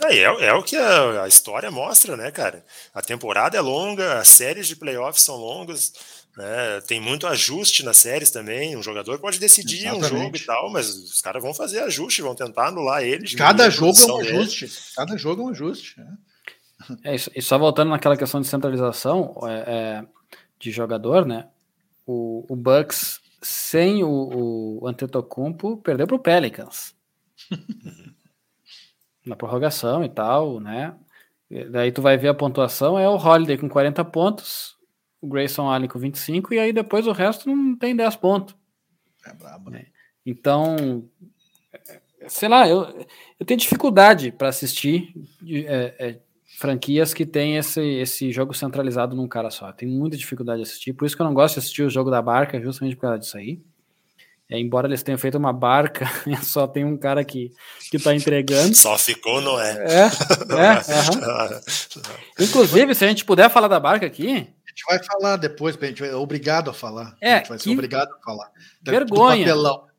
É, é, é, o que a, a, história mostra, né, cara? A temporada é longa, as séries de playoffs são longas, né? Tem muito ajuste nas séries também. Um jogador pode decidir Exatamente. um jogo e tal, mas os caras vão fazer ajuste, vão tentar anular ele. Cada jogo é um ajuste. Dele. Cada jogo é um ajuste. Né? É, e só voltando naquela questão de centralização é, é, de jogador, né? O, o Bucks sem o, o Antetokounmpo perdeu para o Pelicans. (laughs) na prorrogação e tal, né? E daí tu vai ver a pontuação, é o Holiday com 40 pontos, o Grayson Allen com 25, e aí depois o resto não tem 10 pontos. É brabo, né? Então, sei lá, eu, eu tenho dificuldade para assistir é, é, franquias que tem esse, esse jogo centralizado num cara só. Tenho muita dificuldade de assistir, por isso que eu não gosto de assistir o jogo da barca, justamente por causa disso aí. É, embora eles tenham feito uma barca, (laughs) só tem um cara que, que tá entregando. Só ficou, não é? É, é (laughs) Inclusive, se a gente puder falar da barca aqui. A gente vai falar depois, a gente é obrigado a falar. É, a gente vai que... ser obrigado a falar. Vergonha.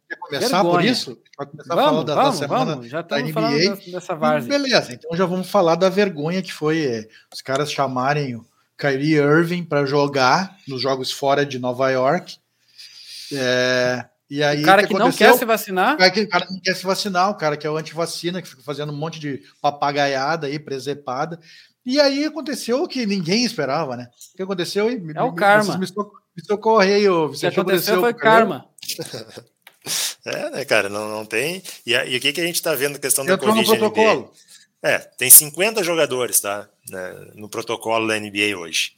Quer começar Vergonha. por isso? Vai começar vamos, a falar da, vamos, da semana vamos. Já da NBA. falando dessa várzea. Beleza, então já vamos falar da vergonha que foi é, os caras chamarem o Kyrie Irving para jogar nos jogos fora de Nova York. É, e aí, o cara que, que não quer se vacinar? O cara que, o cara não quer se vacinar, o cara que é o antivacina, que fica fazendo um monte de papagaiada aí, presepada. E aí aconteceu o que ninguém esperava, né? O que aconteceu? é me, o karma. Me, me socorre aí, o que aconteceu foi karma. (laughs) é, né, cara? Não, não tem. E, e o que, que a gente tá vendo na questão da Covid no protocolo. É, tem 50 jogadores, tá? Né, no protocolo da NBA hoje.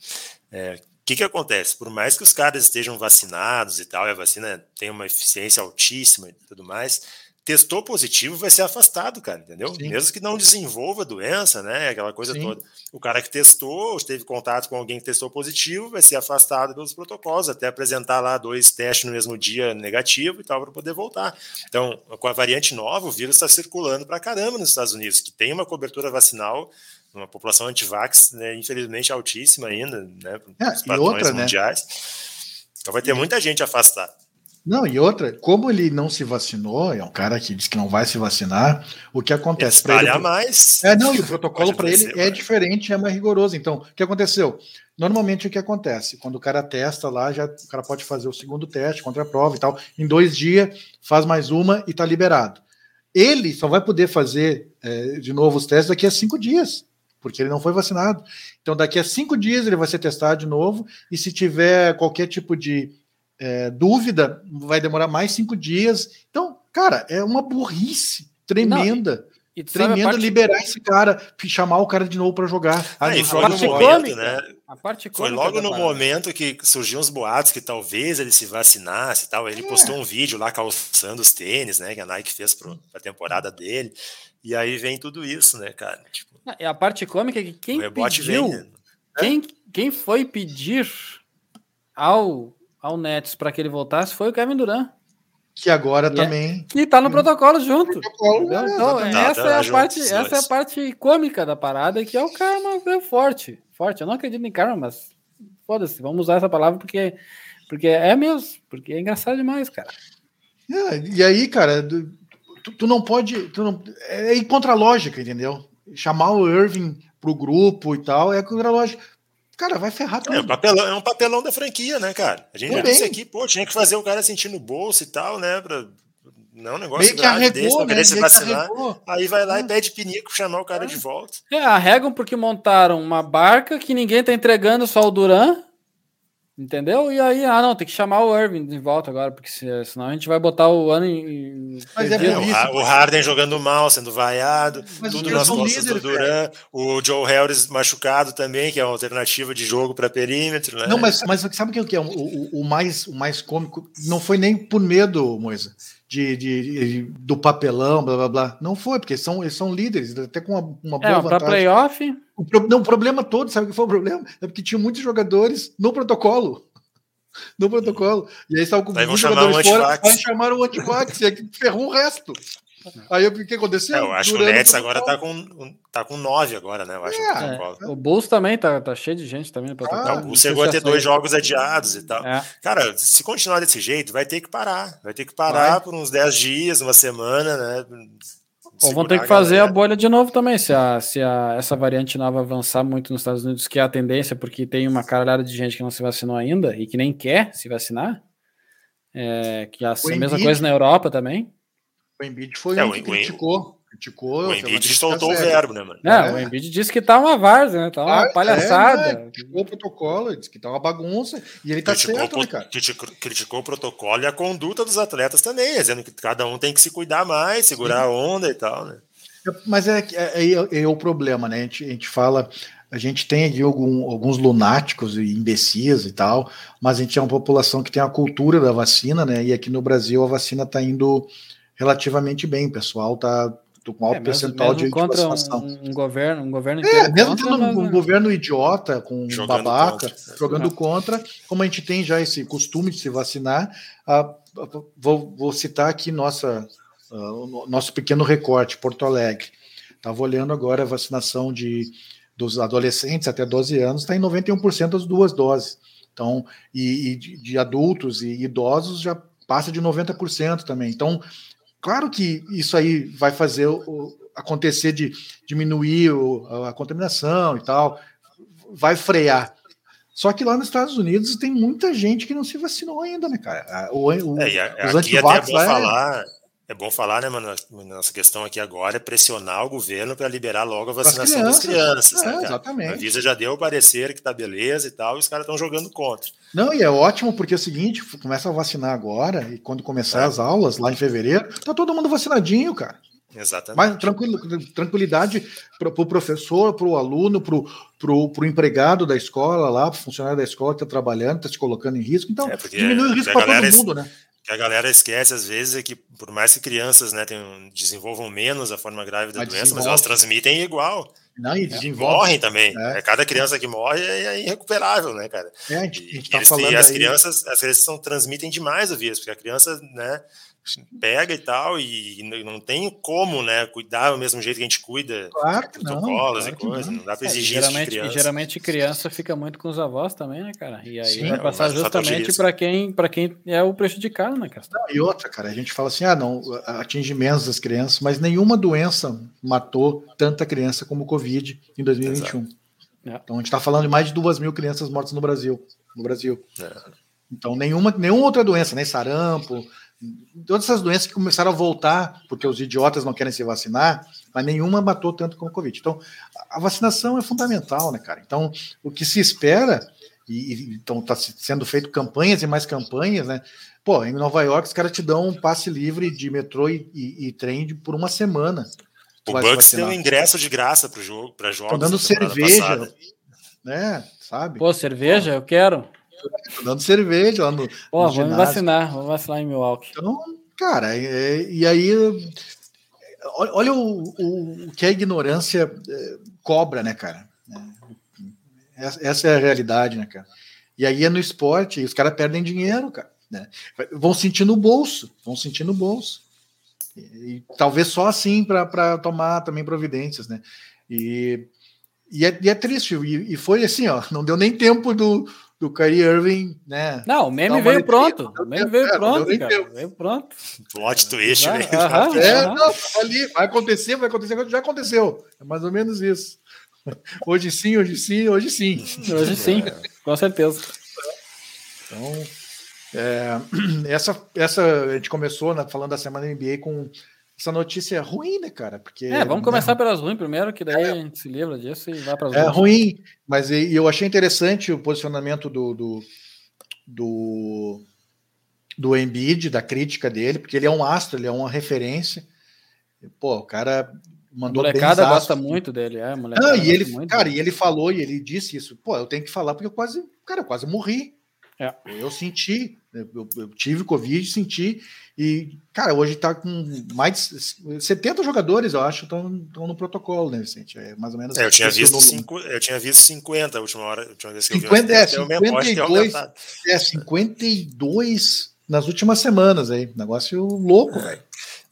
É, o que, que acontece? Por mais que os caras estejam vacinados e tal, e a vacina tem uma eficiência altíssima e tudo mais, testou positivo vai ser afastado, cara, entendeu? Sim. Mesmo que não desenvolva a doença, né? Aquela coisa Sim. toda. O cara que testou, teve contato com alguém que testou positivo, vai ser afastado pelos protocolos, até apresentar lá dois testes no mesmo dia negativo e tal, para poder voltar. Então, com a variante nova, o vírus está circulando para caramba nos Estados Unidos, que tem uma cobertura vacinal uma população anti-vax, né, infelizmente altíssima ainda, né, é, e outra, né? mundiais. Né? Então vai ter muita gente afastada. Não, e outra, como ele não se vacinou, é um cara que diz que não vai se vacinar, o que acontece para ele? mais. É, não, e o protocolo para ele é diferente, é mais rigoroso. Então, o que aconteceu? Normalmente o que acontece? Quando o cara testa lá, já o cara pode fazer o segundo teste contra a prova e tal. Em dois dias, faz mais uma e tá liberado. Ele só vai poder fazer é, de novo os testes daqui a cinco dias porque ele não foi vacinado. Então, daqui a cinco dias ele vai ser testado de novo, e se tiver qualquer tipo de é, dúvida, vai demorar mais cinco dias. Então, cara, é uma burrice tremenda. Não, e tremendo liberar esse cara, chamar o cara de novo para jogar. Ah, e foi no momento, né? A parte foi logo no momento que surgiu uns boatos que talvez ele se vacinasse e tal. Ele é. postou um vídeo lá calçando os tênis, né? Que a Nike fez para a temporada dele. E aí vem tudo isso, né, cara? Tipo, é a parte cômica é que quem pediu, vem, né? quem, quem foi pedir ao, ao Nets para que ele voltasse foi o Kevin Durant. Que agora que é também. É, que tá no protocolo junto. Protocolo, é, então, essa, é a parte, essa é a parte cômica da parada, que é o karma é forte. Forte. Eu não acredito em karma, mas foda-se, vamos usar essa palavra porque, porque é mesmo, porque é engraçado demais, cara. É, e aí, cara, tu, tu, não pode. Tu não, é ir contra a lógica, entendeu? Chamar o Irving pro grupo e tal, é contra a lógica. Cara, vai ferrar tudo. É um, papelão, é um papelão da franquia, né, cara? A gente Também. já disse aqui, pô, tinha que fazer o cara sentir no bolso e tal, né? Pra, não, negócio Meio grave arregou, desse, né? se vacinar. Aí vai lá e pede pinico chamar o cara de volta. É, arregam porque montaram uma barca que ninguém tá entregando, só o Duran. Entendeu? E aí, ah, não, tem que chamar o Irving de volta agora, porque senão a gente vai botar o ano em. Mas é isso, o, Harden jogando mal, sendo vaiado, Mas tudo nas costas líder, do Duran, o Joe Harris machucado também, que é uma alternativa de jogo para perímetro. Né? Não, mas, mas sabe o que é o, o, o, mais, o mais cômico? Não foi nem por medo, Moisa de, de, do papelão, blá blá blá. Não foi, porque são, eles são líderes, até com uma, uma boa é, vantagem. playoff. O, pro, não, o problema todo, sabe o que foi o problema? É porque tinha muitos jogadores no protocolo. No protocolo. E aí estavam com muitos jogadores fora, aí chamaram o antivax, e aí ferrou o resto. Aí o que aconteceu? É, eu acho que o Nets agora tá com, tá com nove agora, né? Eu acho é, é. O Bulls também tá, tá cheio de gente também. Ah, o Bulls chegou a ter dois jogos adiados e tal. É. Cara, se continuar desse jeito, vai ter que parar. Vai ter que parar vai. por uns dez dias, uma semana, né? Ou vão ter que fazer a, a, bolha de novo também, se, a, se a, essa variante nova avançar muito nos Estados Unidos, que é a tendência, porque tem uma caralhada de gente que não se vacinou ainda e que nem quer se vacinar. É, que a, a mesma coisa na Europa também. O Embiid foi é, um que criticou. criticou o Embiid soltou o verbo, né, mano? Não, é. o Embiid disse que tá uma várzea, né? Tá uma ah, palhaçada. É, né? Criticou o protocolo, disse que tá uma bagunça. E ele tá criticou, certo, né, cara? Criticou, criticou, o protocolo e a conduta dos atletas também, dizendo que cada um tem que se cuidar mais, segurar Sim. a onda e tal, né? Mas é, é, é, é, o problema, né? A gente, a gente fala a gente tem aqui algum, alguns lunáticos e imbecis e tal, mas a gente é uma população que tem a cultura da vacina, né? E aqui no Brasil a vacina está indo relativamente bem. O pessoal está com alto é, percentual mesmo, mesmo de, vacinação. Um, um, governo, um governo é, mesmo contra, tendo um, um, governo idiota, com jogando babaca, contra. jogando é. contra, como a gente tem já esse costume de se vacinar, uh, vou, vou, citar aqui nossa, uh, nosso pequeno recorte, Porto Alegre. Estava olhando agora a vacinação de, dos adolescentes até 12 anos, está em 91% das duas doses. Então, e, e de, de adultos e idosos já passa de 90% também. Então, Claro que isso aí vai fazer o, acontecer de diminuir o, a contaminação e tal, vai frear. Só que lá nos Estados Unidos tem muita gente que não se vacinou ainda, né, cara? O, o, é, os é bom falar, é... é... bom falar, né, mano? Nossa questão aqui agora é pressionar o governo para liberar logo a vacinação crianças, das crianças. É, né, exatamente. A Visa já deu o parecer que tá beleza e tal, e os caras estão jogando contra. Não, e é ótimo porque é o seguinte, começa a vacinar agora e quando começar é. as aulas lá em fevereiro, tá todo mundo vacinadinho, cara. Exatamente. Mas tranquilo, tranquilidade para o pro professor, para o aluno, para o empregado da escola lá, para o funcionário da escola que está trabalhando, está se colocando em risco. Então, é diminui o risco para todo mundo, né? Que a galera esquece às vezes é que por mais que crianças né, tenham, desenvolvam menos a forma grave da mas doença, mas elas transmitem igual. Não, e é, morrem também. É. é. Cada criança que morre é, é irrecuperável, né, cara? É, a gente, a gente tá eles, falando e as aí... crianças, às vezes, são, transmitem demais o vírus, porque a criança, né, pega e tal, e não tem como, né, cuidar do mesmo jeito que a gente cuida claro que protocolos não, claro e coisas, não. não. dá para é, exigir é, geralmente, criança. geralmente criança fica muito com os avós também, né, cara? E aí Sim, vai passar justamente para quem, para quem é o prejudicado, né, cara? e outra, cara, a gente fala assim, ah, não, atinge menos as crianças, mas nenhuma doença matou tanta criança como o Covid em 2021. É. Então a gente está falando de mais de duas mil crianças mortas no Brasil, no Brasil. É. Então nenhuma, nenhuma outra doença, nem sarampo, todas essas doenças que começaram a voltar, porque os idiotas não querem se vacinar, mas nenhuma matou tanto como o Covid. Então, a vacinação é fundamental, né, cara? Então, o que se espera, e, então está sendo feito campanhas e mais campanhas, né? Pô, em Nova York, os caras te dão um passe livre de metrô e, e, e trem por uma semana. O Bucks deu um ingresso de graça para jogo, para jogos. Estão dando cerveja, né? Sabe? Pô, cerveja, Pô. eu quero. Tô dando cerveja lá no. Vamos vacinar, vamos vacinar em Milwaukee. Então, cara, é, e aí. Olha o, o, o, que a ignorância é, cobra, né, cara? É, essa é a realidade, né, cara? E aí é no esporte, e os caras perdem dinheiro, cara. Né? Vão sentir no bolso, vão sentir no bolso. E, e talvez só assim para tomar também providências, né? E, e, é, e é triste, e, e, foi assim, ó, não deu nem tempo do, do Kyrie Irving, né? Não, o meme veio pronto. O meme veio pronto, cara. Veio pronto. Plot twist, né? É, não, ali, vai acontecer, vai acontecer, já aconteceu. É mais ou menos isso. (laughs) Hoje sim, hoje sim, hoje sim. Hoje sim, (laughs) com certeza. Então, É, (clears throat) essa, essa, a gente começou né, falando da semana NBA com essa notícia ruim, né, cara? Porque, é, vamos começar né, pelas ruins primeiro, que daí é, a gente se livra disso e vai para as É ruim, mas eu achei interessante o posicionamento do, do, do, do Embiid, da crítica dele, porque ele é um astro, ele é uma referência. Pô, o cara mandou a molecada gosta muito dele, é, ah, e ele, cara, dele. e ele falou e ele disse isso. Pô, eu tenho que falar porque eu quase, cara, eu quase morri. É. Eu senti, eu, eu, tive Covid, senti, e, cara, hoje tá com mais de 70 jogadores, eu acho, estão no protocolo, né, Vicente? É mais ou menos. É, eu, tinha visto cinco, eu tinha visto 50 a última hora, a última vez que 50, eu vi. É, 52, é, 52 nas últimas semanas aí. Negócio louco, velho.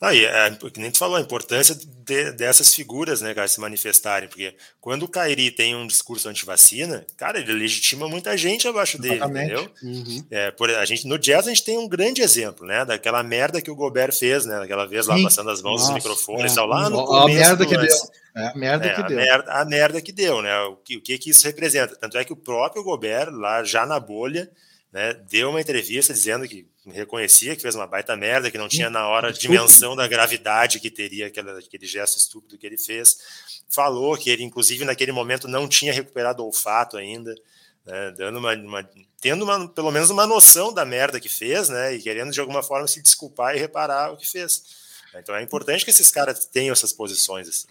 Aí, é, que nem tu falou, a importância de, dessas figuras, né, cara, se manifestarem, porque quando o Kairi tem um discurso anti-vacina, cara, ele legitima muita gente abaixo dele, entendeu? Uhum. É, por, a gente, no jazz a gente tem um grande exemplo, né, daquela merda que o Gobert fez, né, daquela vez lá Sim. passando as mãos Nossa, nos microfones, é. lá no a merda que deu. É, a merda é, que a deu. Merda, a merda que deu, né, o que, o que que isso representa? Tanto é que o próprio Gobert, lá já na bolha, né, deu uma entrevista dizendo que reconhecia que fez uma baita merda, que não tinha na hora a dimensão da gravidade que teria aquele, aquele gesto estúpido que ele fez. Falou que ele, inclusive, naquele momento não tinha recuperado o olfato ainda, né, dando uma, uma, tendo uma, pelo menos uma noção da merda que fez, né, e querendo de alguma forma se desculpar e reparar o que fez. Então é importante que esses caras tenham essas posições. Assim.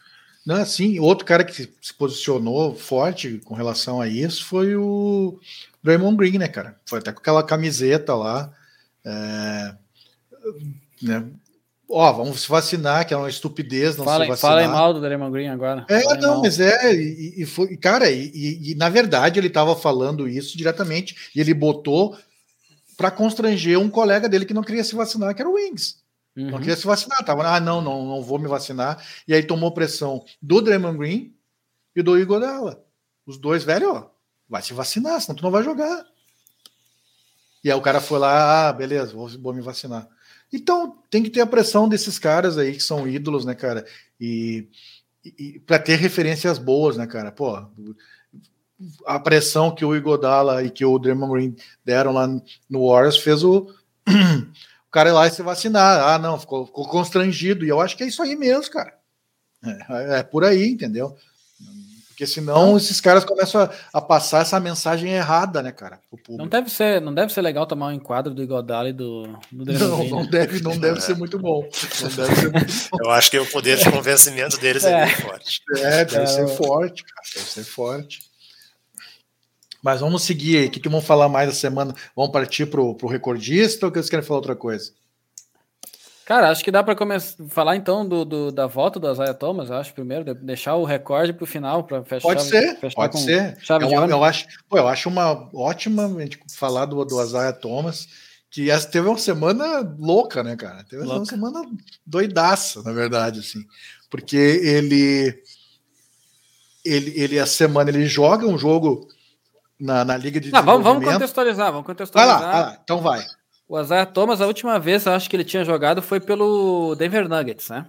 Não, assim, outro cara que se posicionou forte com relação a isso foi o Draymond Green, né, cara? Foi até com aquela camiseta lá, é, né? Ó, vamos se vacinar, que é uma estupidez não fala, se vacinar. Fala mal do Draymond Green agora. É, não, mal. mas é, e, e foi, cara, e, e, na verdade ele estava falando isso diretamente, e ele botou para constranger um colega dele que não queria se vacinar, que era o Wings. Uhum. Não queria se vacinar, tava, ah, não, não, não vou me vacinar. E aí tomou pressão do Draymond Green e do Igor Dalla. Os dois, velho, ó, vai se vacinar, senão tu não vai jogar. E aí o cara foi lá, ah, beleza, vou, vou me vacinar. Então tem que ter a pressão desses caras aí que são ídolos, né, cara? E, e para ter referências boas, né, cara? Pô, a pressão que o Igodala e que o Draymond Green deram lá no Warriors fez o, (clears throat) o cara ir lá e se vacinar. Ah, não, ficou, ficou constrangido. E eu acho que é isso aí mesmo, cara. É, é por aí, entendeu? Porque senão esses caras começam a, a, passar essa mensagem errada, né, cara? Não deve ser, não deve ser legal tomar um enquadro do Igodala e do, do Não, não deve, não deve ser muito bom. Não deve ser muito bom. (laughs) Eu acho que o poder de convencimento deles é, é bem forte. É, deve é, ser forte, cara. Deve ser forte. Mas vamos seguir aí. O que, que vamos falar mais da semana? Vamos partir pro, pro recordista ou que vocês querem falar outra coisa? Cara, acho que dá para começar falar então do, do, da volta do Isaiah Thomas, acho, primeiro, deixar o recorde para o final, para fechar. Pode ser, fechar pode ser. Eu, eu, acho, pô, eu acho uma ótima a gente falar do, do Isaiah Thomas, que essa teve uma semana louca, né, cara? Teve louca. uma semana doidaça, na verdade, assim, porque ele, ele, ele, a semana, ele joga um jogo na, na Liga de Não, vamos, vamos contextualizar, vamos contextualizar. Vai lá, vai lá, então vai. O Isaiah Thomas, a última vez, eu acho que ele tinha jogado foi pelo Denver Nuggets, né?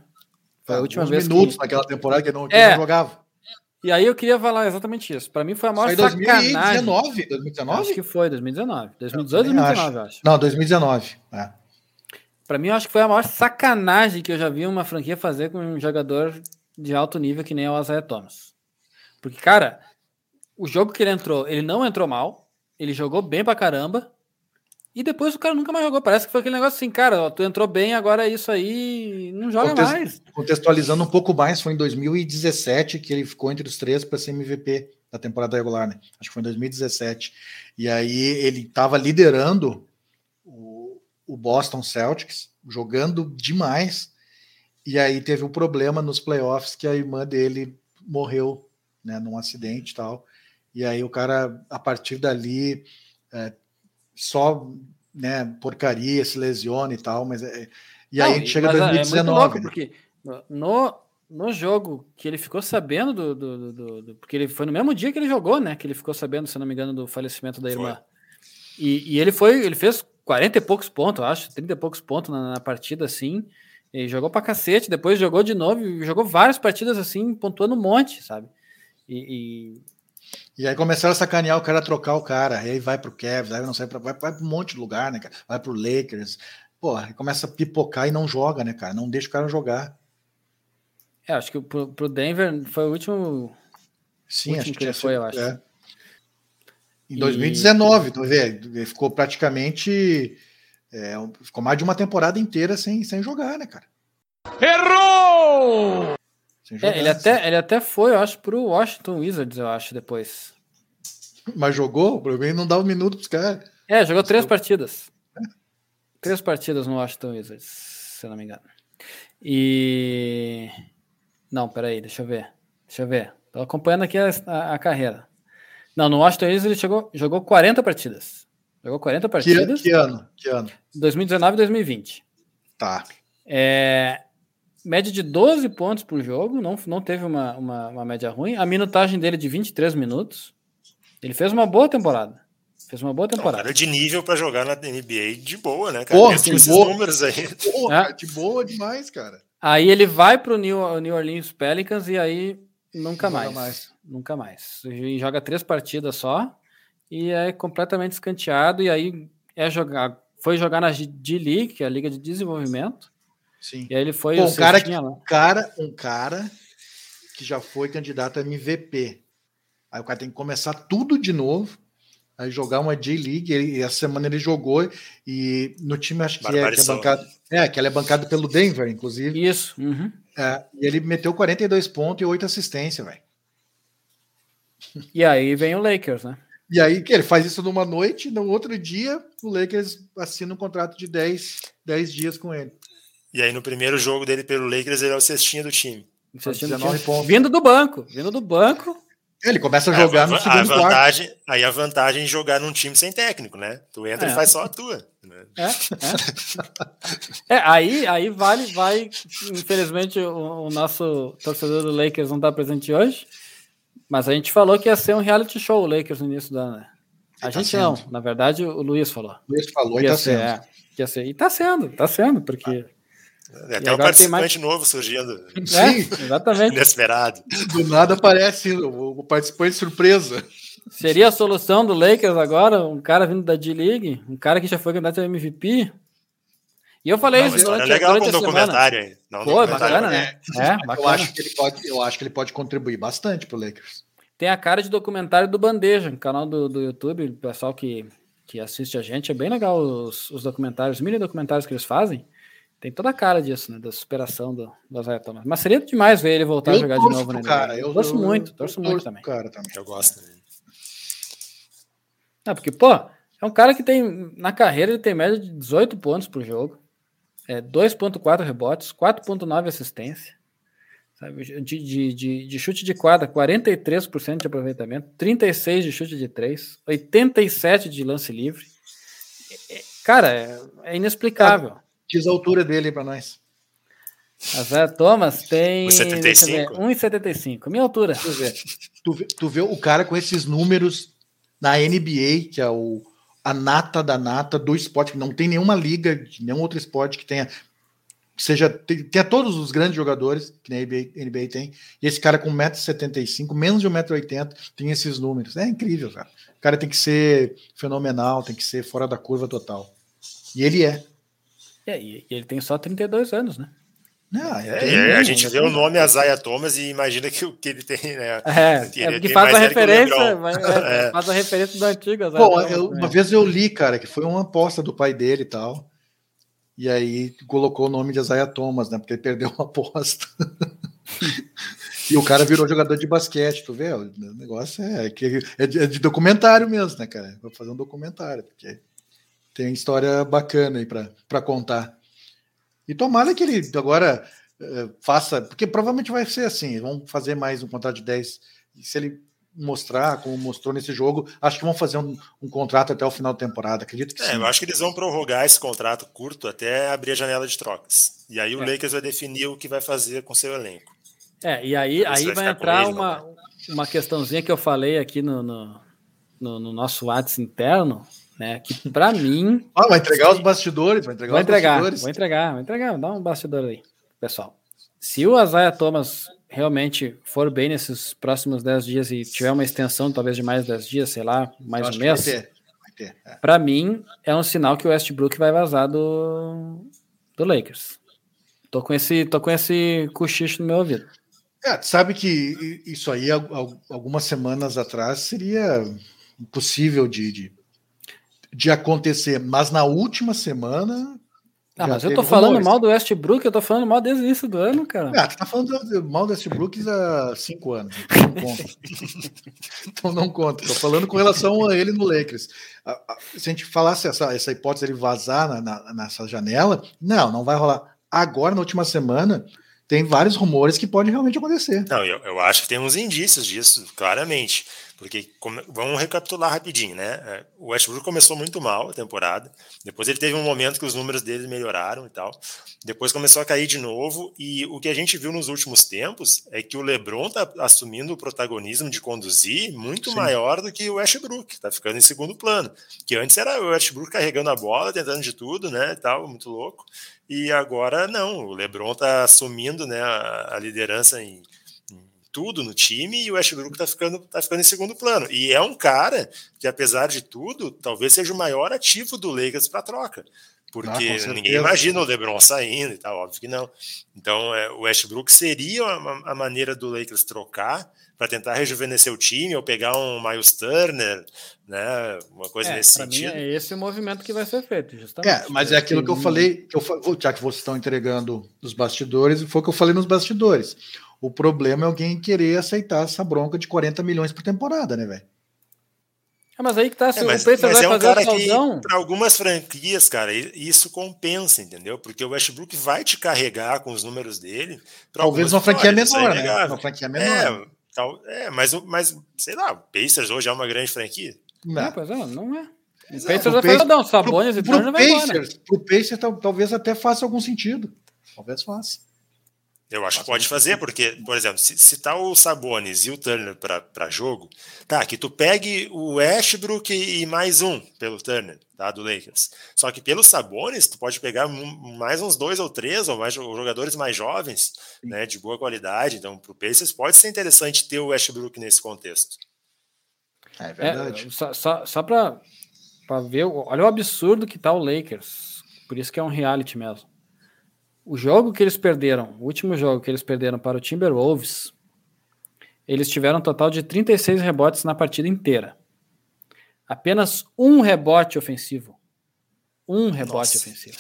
Foi a última vez minutos que... naquela temporada que não, que é. não jogava. E aí eu queria falar exatamente isso. Para mim foi a maior foi 2019, sacanagem. 2019? Acho que foi 2019. 2018 ou 2019, acho. acho. Não, 2019. É. Para mim eu acho que foi a maior sacanagem que eu já vi uma franquia fazer com um jogador de alto nível que nem o Isaiah Thomas. Porque, cara, o jogo que ele entrou, ele não entrou mal, ele jogou bem pra caramba, e depois o cara nunca mais jogou. Parece que foi aquele negócio assim, cara, ó, tu entrou bem, agora é isso aí, não joga mais. Contextualizando um pouco mais, foi em 2017 que ele ficou entre os três para ser MVP da temporada regular, né? Acho que foi em 2017. E aí ele estava liderando o, o Boston Celtics, jogando demais. E aí teve um problema nos playoffs que a irmã dele morreu, né, num acidente e tal. E aí o cara, a partir dali, é, só né, porcaria, se lesiona e tal, mas é, e aí Não, chega em 2019. É porque no, no jogo que ele ficou sabendo do, do, do, do, Porque ele foi no mesmo dia que ele jogou, né? Que ele ficou sabendo, se não me engano, do falecimento da irmã. E, e, ele foi, ele fez 40 e poucos pontos, acho, 30 e poucos pontos na, na partida, assim. E jogou pra cacete, depois jogou de novo, jogou várias partidas assim, pontuando um monte, sabe? E, E aí começaram a sacanear o cara a trocar o cara. Aí vai pro Cavs, aí não sei, vai, vai pra um monte de lugar, né, cara? Vai pro Lakers. Pô, aí começa a pipocar e não joga, né, cara? Não deixa o cara jogar. É, acho que pro, pro Denver foi o último. Sim, último acho que, que ele foi, eu acho. É. Em 2019, e... tu vê, ele ficou praticamente. É, ficou mais de uma temporada inteira sem, sem jogar, né, cara? Errou! É, ele, até, ele até foi, eu acho, pro Washington Wizards, eu acho, depois. Mas jogou? O problema não dá um minuto pros caras. É, jogou três partidas. É. Três partidas no Washington Wizards, se eu não me engano. E. Não, peraí, deixa eu ver. Deixa eu ver. Tô acompanhando aqui a, a, a carreira. Não, no Washington Wizards ele chegou, jogou 40 partidas. Jogou 40 partidas. Que, que ano? Que ano? 2019 e 2020. Tá. É, média de 12 pontos por jogo, não, não teve uma, uma, uma, média ruim. A minutagem dele de 23 minutos. Ele fez uma boa temporada. Fez uma boa temporada. Não, cara de nível para jogar na NBA de boa, né, cara? Porra, esses boa. números aí. Porra, é. de boa demais, cara. Aí ele vai pro New, New Orleans Pelicans e aí nunca mais. mais. Nunca mais. E joga três partidas só e é completamente escanteado. E aí é jogar, foi jogar na G-League, que é a Liga de Desenvolvimento Sim. E aí ele foi Pô, um cara, que, um cara, um cara que já foi candidato a MVP. Aí o cara tem que começar tudo de novo, aí jogar uma J-League. E essa semana ele jogou e no time acho que é, que é bancado. É, que ela é bancada pelo Denver, inclusive. Isso. Uhum. É, e ele meteu 42 pontos e 8 assistências, velho. E aí vem o Lakers, né? E aí que ele faz isso numa noite, no outro dia o Lakers assina um contrato de 10, 10 dias com ele. E aí no primeiro jogo dele pelo Lakers, ele é o cestinho do time. Cestinho 19 do time. Vindo do banco, vindo do banco. Ele começa a jogar a, no segundo a vantagem, quarto. Aí a vantagem é jogar num time sem técnico, né? Tu entra é. e faz só a tua. Né? É, é. (laughs) é, aí, aí vale, vai. Infelizmente, o, o, nosso torcedor do Lakers não está presente hoje. Mas a gente falou que ia ser um reality show o Lakers no início da. Né? A tá gente sendo. não, na verdade, o Luiz falou. O Luiz falou e tá ser, sendo. É, ia ser. E tá sendo, tá sendo, porque. Ah. É até um participante mais... novo surgindo. (laughs) É, Sim, exatamente. Inesperado. Do nada aparece o, participante surpresa. Seria a solução do Lakers agora, um cara vindo da D-League, um cara que já foi candidato a MVP. E eu falei não, isso durante, é legal durante com documentário aí. Não, Pô, documentário bacana, né? É, é bacana. Eu acho, que ele pode, eu acho que ele pode contribuir bastante pro Lakers. Tem a cara de documentário do Bandeja, canal do, do YouTube, o pessoal que, que assiste a gente, é bem legal os, os documentários, mini documentários que eles fazem. Tem toda a cara disso, né? Da superação do, do Isaiah Thomas. Mas seria demais ver ele voltar eu a jogar de novo, né? Cara, eu, torço eu, muito, torço muito também. Cara, também. Eu gosto dele. Não, porque, pô, é um cara que tem, na carreira, ele tem média de 18 pontos por jogo, é 2,4 rebotes, 4,9 assistência, sabe? De, de, de, de, chute de quadra, 43% de aproveitamento, 36% de chute de 3, 87% de lance livre. É, é, cara, é, é inexplicável. Diz a altura dele para nós. A Zé Thomas tem 1,75. Minha altura. Tu vê, tu, vê, tu vê o cara com esses números na NBA, que é o, a nata da nata do esporte, que não tem nenhuma liga, nenhum outro esporte que tenha. seja, tenha todos os grandes jogadores que a NBA, NBA tem, e esse cara com 1,75m, menos de 1,80m, tem esses números. É incrível, cara. O cara tem que ser fenomenal, tem que ser fora da curva total. E ele é. É, e ele tem só 32 anos, né? Não, é, é, a gente vê o nome Azaia Thomas e imagina que o que ele tem, né? É, ele, é porque faz a referência, mas, é, (laughs) é. faz a referência do antigo Azaia Pô, Thomas, eu, uma vez eu li, cara, que foi uma aposta do pai dele e tal. E aí colocou o nome de Azaia Thomas, né? Porque ele perdeu uma aposta. (laughs) e o cara virou jogador de basquete, tu vê? O negócio é, que é, de, é de documentário mesmo, né, cara? Vou fazer um documentário, porque tem história bacana aí para contar. E tomara que ele agora uh, faça, porque provavelmente vai ser assim, vão fazer mais um contrato de 10. E se ele mostrar, como mostrou nesse jogo, acho que vão fazer um, um contrato até o final da temporada. Acredito que é, sim. Eu acho que eles vão prorrogar esse contrato curto até abrir a janela de trocas. E aí o é. Lakers vai definir o que vai fazer com seu elenco. É, e aí, aí vai, vai entrar ele, uma, uma questãozinha que eu falei aqui no, no, no, no nosso WhatsApp interno, né? Que para mim. Ah, vai entregar os bastidores, vai entregar vou os entregar, bastidores. Vou entregar, vou entregar, dá um bastidor aí, pessoal. Se o Azaia Thomas realmente for bem nesses próximos 10 dias e tiver uma extensão talvez de mais 10 dias, sei lá, mais um mês, é. para mim é um sinal que o Westbrook vai vazar do, do Lakers. Tô com esse, tô com esse cochicho no meu ouvido. É, sabe que isso aí, algumas semanas atrás, seria impossível de, de, de acontecer, mas na última semana ah, mas eu tô falando rumores. mal do Westbrook, eu tô falando mal desde o início do ano, cara. Ah, tu tá falando mal do Westbrook há cinco anos, então não conta. (laughs) então não conta. Tô falando com relação a ele no Lakers. Se a gente falasse essa, essa hipótese de ele vazar na, na, nessa janela, não, não vai rolar. Agora, na última semana, tem vários rumores que pode realmente acontecer. Não, eu, eu acho que tem uns indícios disso, claramente. Porque vamos recapitular rapidinho, né? É, o Westbrook começou muito mal a temporada. Depois ele teve um momento que os números dele melhoraram e tal. Depois começou a cair de novo. E o que a gente viu nos últimos tempos é que o LeBron está assumindo o protagonismo de conduzir muito Sim. maior do que o Westbrook. Está ficando em segundo plano. Que antes era o Westbrook carregando a bola, tentando de tudo, né? E tal, muito louco. E agora não. O LeBron está assumindo, né, a, a liderança em tudo no time e o Westbrook tá ficando, tá ficando em segundo plano. E é um cara que, apesar de tudo, talvez seja o maior ativo do Lakers para troca. Porque ah, ninguém imagina o LeBron saindo e tal, óbvio que não. Então, é, o Westbrook seria a, a maneira do Lakers trocar para tentar rejuvenescer o time ou pegar um Miles Turner, né? Uma coisa é, nesse sentido. Mim é esse o movimento que vai ser feito, justamente. É, mas é aquilo que eu falei, que eu, já que vocês estão entregando os bastidores, foi o que eu falei nos bastidores. O problema é alguém querer aceitar essa bronca de 40 milhões por temporada, né, velho? É, mas aí que tá, se é, mas, o Pacers vai é um fazer cara que, para algumas franquias, cara, isso compensa, entendeu? Porque o Westbrook vai te carregar com os números dele. Talvez uma franquia menor, é né? Uma franquia menor. É, tal, é mas, mas, sei lá, o Pacers hoje é uma grande franquia. Não, não pois é, não é. O Pacers vai fazer, não, Sabonis pro, e pro, pro Pacers, pro Pacers talvez até faça algum sentido. Talvez faça. Eu acho que pode fazer, porque, por exemplo, se, se tá o Sabonis e o Turner para jogo, tá, que tu pegue o Westbrook e mais um pelo Turner, tá, do Lakers. Só que pelo Sabonis, tu pode pegar mais uns dois ou três, ou mais jogadores mais jovens, né, de boa qualidade. Então, pro Pacers pode ser interessante ter o Westbrook nesse contexto. É verdade. É, só só, só para ver, olha o absurdo que tá o Lakers. Por isso que é um reality mesmo. O jogo que eles perderam, o último jogo que eles perderam para o Timberwolves, eles tiveram um total de 36 rebotes na partida inteira. Apenas um rebote ofensivo. Um rebote Nossa. ofensivo.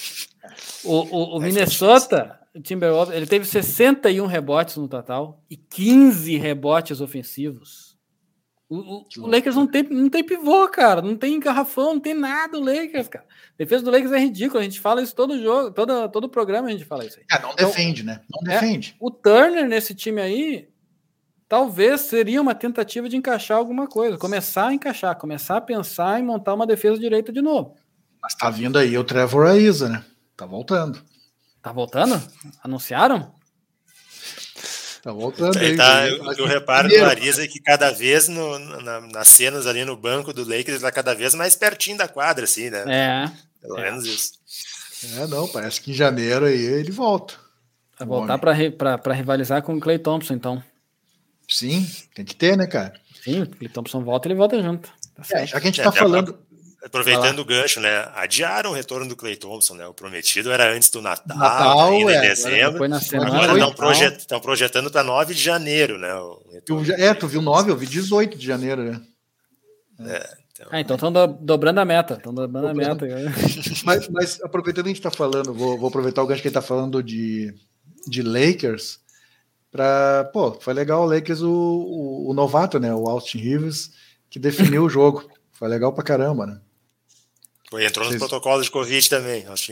O, o, o Minnesota, o Timberwolves, ele teve 61 rebotes no total e 15 rebotes ofensivos. O, o, Lakers não tem, não tem pivô, cara. Não tem garrafão, não tem nada o Lakers, cara. A defesa do Lakers é ridícula. A gente fala isso todo jogo, todo, todo programa a gente fala isso aí. É, não então, defende, né? Não é, defende. O Turner nesse time aí, talvez seria uma tentativa de encaixar alguma coisa. Começar a encaixar, começar a pensar em montar uma defesa direita de novo. Mas tá vindo aí o Trevor Aiza, né? Tá voltando. Tá voltando? Anunciaram? Tá voltando aí. Tá, o, reparo do Ariza é que cada vez no, na, nas cenas ali no banco do Lakers ele tá cada vez mais pertinho da quadra, assim, né? É. Pelo é. menos isso. É, não, parece que em janeiro aí ele volta. Vai voltar para rivalizar com o Clay Thompson, então. Sim, tem que ter, né, cara? Sim, o Clay Thompson volta ele volta junto. Tá é, já que a gente é, tá falando. Aproveitando o gancho, né? Adiaram o retorno do Clay Thompson, né? O prometido era antes do Natal, Natal ainda é, em dezembro. Agora estão projet, projetando para 9 de janeiro, né? Tu, é, tu viu 9, eu vi 18 de janeiro, né? É, então, ah, então estão do, dobrando a meta. Estão dobrando, dobrando, a meta. (laughs) mas, mas, aproveitando que a gente está falando, vou, vou, aproveitar o gancho que ele está falando de, de Lakers. Pra, pô, foi legal o Lakers, o, o, o novato, né? O Austin Rivers, que definiu o jogo. Foi legal pra caramba, né? Foi, entrou Vocês... no protocolo de Covid também, aos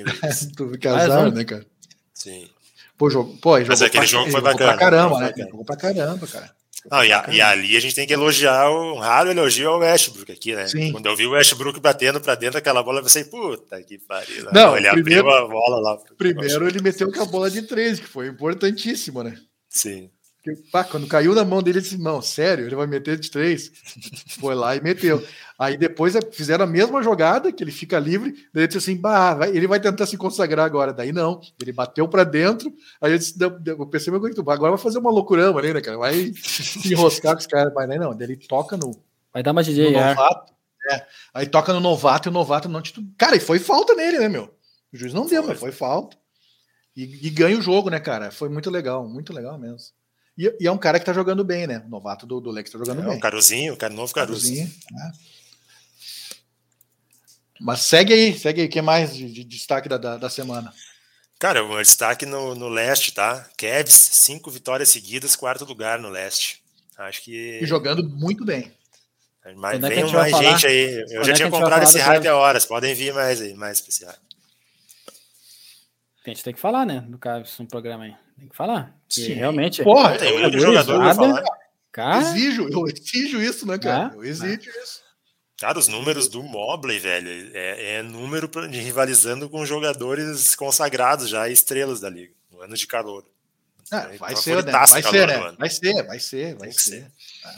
tu fica azar, né, cara? Sim. Pô, jogo, pô, Mas aquele pra, jogo foi bacana. Pra caramba, né? Jogou pra caramba, cara. Não, e, a, e, ali a gente tem que elogiar um raro elogio ao Westbrook aqui, né? Sim. Quando eu vi o Westbrook batendo pra dentro daquela bola, eu pensei, puta que pariu. Né? Não, ele primeiro, abriu a bola lá. Primeiro ele meteu com a bola de três, que foi importantíssimo, né? Sim. Pá, quando caiu na mão dele, ele disse: Não, sério, ele vai meter de três. Foi lá e meteu. Aí depois é, fizeram a mesma jogada, que ele fica livre. Daí ele disse assim: bah, vai, ele vai tentar se consagrar agora. Daí não, ele bateu para dentro. Aí eu, disse, eu pensei: meu, agora vai fazer uma loucurama ali, né, cara? Vai se enroscar com os caras. Mas não, daí ele toca no. Vai dar uma DJ. novato. É. Aí toca no novato e o novato não. Cara, e foi falta nele, né, meu? O juiz não deu, mas foi falta. E, e, ganha o jogo, né, cara? Foi muito legal, muito legal mesmo. E, e é um cara que tá jogando bem, né? O novato do, do Lex tá jogando é, bem. O Caruzinho, o cara novo Caruzinho. Caruzinho né? Mas segue aí, segue aí. O que mais de, de destaque da, da, da, semana? Cara, o destaque no, no leste, tá? Kevs, cinco vitórias seguidas, quarto lugar no leste. Acho que. E jogando muito bem. Mas vem mais gente aí. Eu já tinha comprado esse hype há horas. Podem vir mais aí, mais especial. A gente tem que falar, né? No caso, no programa aí. Tem que falar. Sim. realmente. Porra, tem um jogador pra falar. Cara... Exijo, eu exijo isso, né, cara? Ah, eu exijo ah. isso. Cara, os números do Mobley, velho, é, é número de rivalizando com jogadores consagrados já, estrelas da liga, no ano de calor. Ah, vai, ser, né? vai ser, né? Vai ser, vai ser, vai ser. ser. Tá?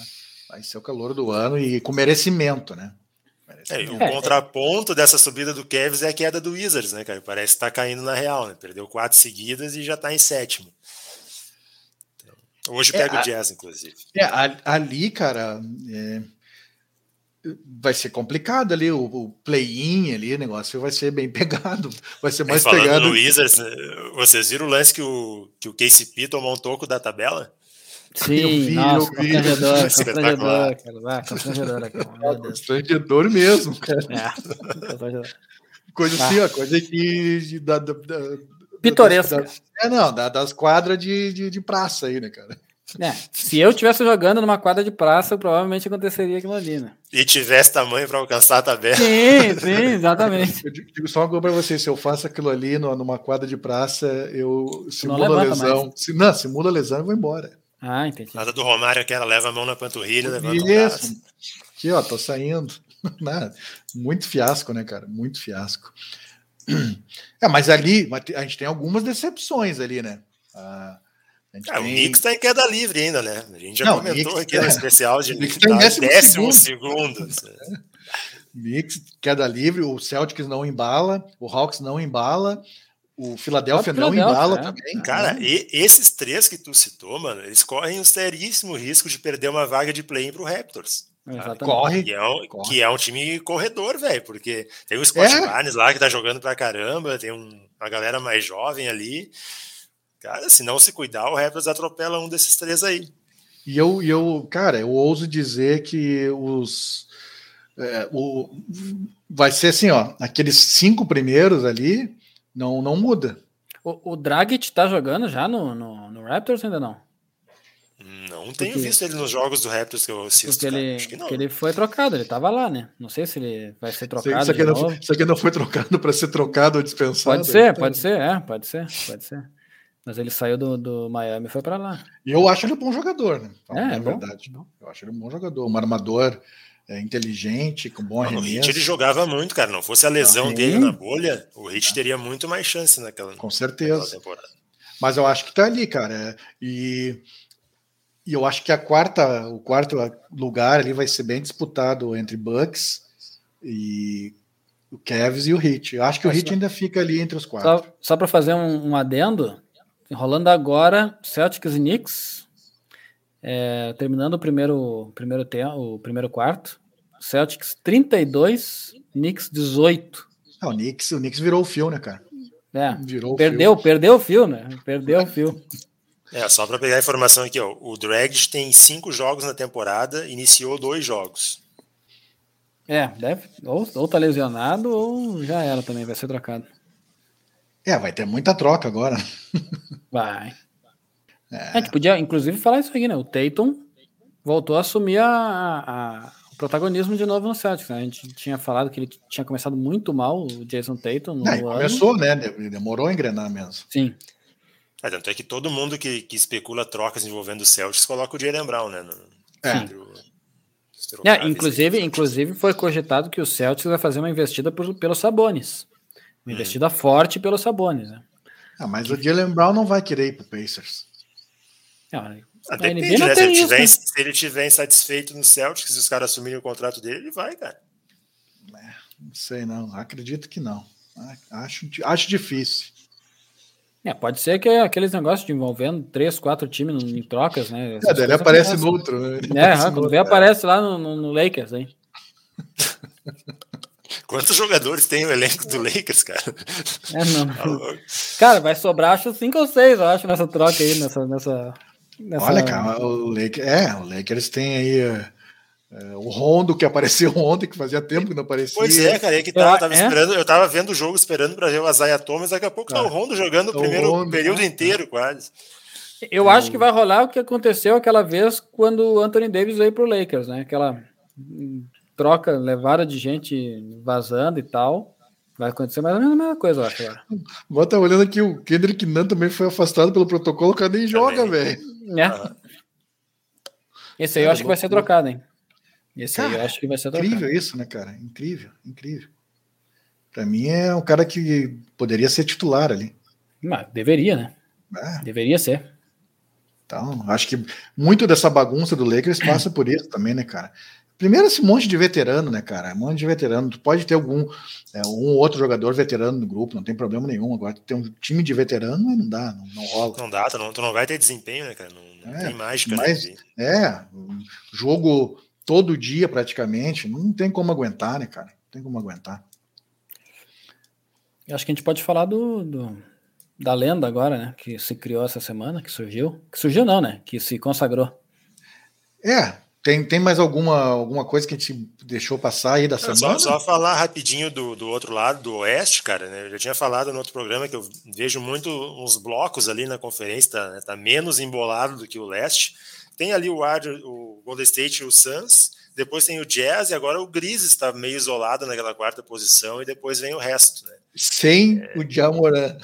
Vai ser o calor do ano e com merecimento, né? É, o é, contraponto é. dessa subida do Cavs é a queda do Wizards, né, cara? Parece que tá caindo na real, né? Perdeu quatro seguidas e já tá em sétimo. Então, hoje pega é, o Jazz, inclusive. É, ali, cara, é, vai ser complicado ali, o, o play-in ali, o negócio vai ser bem (laughs) pegado, vai ser mais Falando pegado. No Wizards, vocês viram o lance que o, que o KCP tomou um toco da tabela? Sim, eu vi, nossa, eu vi. constrangedor, constrangedor, cara. Ah, constrangedor, cara. constrangedor mesmo, cara. (laughs) É, coisa assim, ó, coisa que. Da, da, da, Pitoresca. é, não, das quadras de, de, de praça aí, né, cara? É, se eu estivesse jogando numa quadra de praça, provavelmente aconteceria aquilo ali, né? E tivesse tamanho para alcançar a tabela. Sim, sim, exatamente. (laughs) Eu digo só uma coisa para você: se eu faço aquilo ali numa quadra de praça, eu simula lesão. Se, não, simula lesão, eu vou embora. Ah, entendi. Nada do Romário, aquela leva a mão na panturrilha, levanta Isso. o braço. Aqui, ó, tô saindo. (laughs) Nada. Muito fiasco, né, cara? Muito fiasco. É, mas ali a gente tem algumas decepções ali, né? Ah, ah, tem... O Knicks tá em queda livre ainda, né? A gente já Não, comentou Knicks, aqui é... no especial de Knicks tá em décimo, décimo segundo. segundo. Knicks, queda livre, o Celtics não embala, o Hawks não embala, o Philadelphia não embala é. também. Cara, e, esses três que tu citou, mano, eles correm um seríssimo risco de perder uma vaga de play-in pro Raptors. Corre, que é, um, corre. que é um time corredor, velho, porque tem o Scott é. Barnes lá que tá jogando pra caramba, tem um, uma galera mais jovem ali. Cara, se não se cuidar, o Raptors atropela um desses três aí. E eu, eu cara, eu ouso dizer que os. É, o, vai ser assim, ó, aqueles cinco primeiros ali não, não muda. O, o Dragic tá jogando já no, no, no Raptors ainda não? Não tenho porque, visto ele nos jogos do Raptors que eu assisto. Porque ele, Acho que não. ele foi trocado, ele tava lá, né? Não sei se ele vai ser trocado. Isso aqui, não, isso aqui não foi trocado para ser trocado ou dispensado. Pode ser, pode ser, é, pode ser, pode ser. Mas ele saiu do, do Miami e foi para lá. E eu acho ele um bom jogador, né? É, é verdade. Bom. Eu acho ele um bom jogador, um armador é, inteligente, com bom arremesso. O Hit ele jogava muito, cara. Não fosse a lesão ah, dele na bolha, o Hit teria muito mais chance naquela, com certeza. temporada. Mas eu acho que tá ali, cara. E, e eu acho que a quarta, o quarto lugar ali vai ser bem disputado entre Bucks e o Cavs e o Hit. Eu acho que o Hit ainda fica ali entre os quatro. Só, só para fazer um, um adendo, rolando agora Celtics e Knicks, é, terminando o primeiro, primeiro, tempo, o primeiro quarto. Celtics 32, Knicks 18. Ah, o, Knicks, o Knicks virou o fio, né, cara? É, virou perdeu, fio. perdeu o fio, né? Perdeu o fio. É, só para pegar a informação aqui, ó, o Drag tem cinco jogos na temporada, iniciou dois jogos. É, deve, ou, ou tá lesionado ou já era também, vai ser trocado. É, vai ter muita troca agora. Vai. É. A gente podia, inclusive, falar isso aqui, né? O Tatum voltou a assumir a, a, o protagonismo de novo no Celtics. Né? A gente tinha falado que ele tinha começado muito mal, o Jason Tatum. No é, começou, né? Demorou a engrenar mesmo. Sim. É, tanto é que todo mundo que, que especula trocas envolvendo o Celtics coloca o Jalen Brown, né? No, é. é inclusive, inclusive foi cogitado que o Celtics vai fazer uma investida por, pelos Sabonis. Uma hum. investida forte pelos Sabonis, né? Ah, mas o Jalen Brown não vai querer ir pro Pacers. Não, Ah, depende, né? Se ele, tiver, isso, né? se ele tiver insatisfeito no Celtics, se os caras assumirem o contrato dele, ele vai, cara. É, não sei não, acredito que não. Acho, acho difícil. É, pode ser que é aqueles negócios de envolvendo três, quatro times em trocas, né? É, ele aparece no outro. Né? é, quando vê, aparece lá no, no, no Lakers, hein? (laughs) Quantos jogadores tem o elenco do Lakers, cara? É, não. Tá cara, vai sobrar acho cinco ou seis, eu acho, nessa troca aí, nessa. nessa, nessa... Olha, cara, o Lakers, é, o Lakers tem aí. É, o Rondo que apareceu (laughs) ontem, que fazia tempo que não aparecia. Pois é, cara, é que tava, tava é? esperando, eu tava vendo o jogo esperando para ver o Isaiah Thomas, daqui a pouco tá o Rondo jogando o primeiro Rondo, período né? inteiro, quase. Eu acho que vai rolar o que aconteceu aquela vez quando o Anthony Davis veio pro Lakers, né? Aquela troca levada de gente vazando e tal. Vai acontecer mais ou menos a mesma coisa, eu acho. Agora. Bota olhando aqui, o Kendrick Nunn também foi afastado pelo protocolo, o cara nem joga, velho. É. Esse aí eu acho que vai ser trocado, hein? Esse cara, aí eu acho que vai ser trocado. Incrível isso, né, cara? Incrível, incrível. Para mim é um cara que poderia ser titular ali. Mas deveria, né? É. Deveria ser. Então, acho que muito dessa bagunça do Lakers passa por isso também, né, cara? Primeiro, esse monte de veterano, né, cara? Um monte de veterano. Tu pode ter algum é, um outro jogador veterano no grupo, não tem problema nenhum. Agora, ter um time de veterano, não dá, não, não rola. Não dá, tu não, tu não vai ter desempenho, né, cara? Não, não é, tem mágica. Mas, né? É, jogo todo dia praticamente, não tem como aguentar, né, cara? Não tem como aguentar. Eu acho que a gente pode falar do, do, da lenda agora, né? Que se criou essa semana, que surgiu. Que surgiu não, né? Que se consagrou. É, tem, tem mais alguma, alguma coisa que a gente deixou passar aí da semana? Só, só falar rapidinho do, do outro lado, do Oeste, cara. Né? Eu já tinha falado no outro programa que eu vejo muito uns blocos ali na conferência, tá, né? tá menos embolado do que o Leste. Tem ali o, o Golden State e o Suns, depois tem o Jazz e agora o Grizzlies está meio isolado naquela quarta posição e depois vem o resto. Né? Sem é... o Jamoran.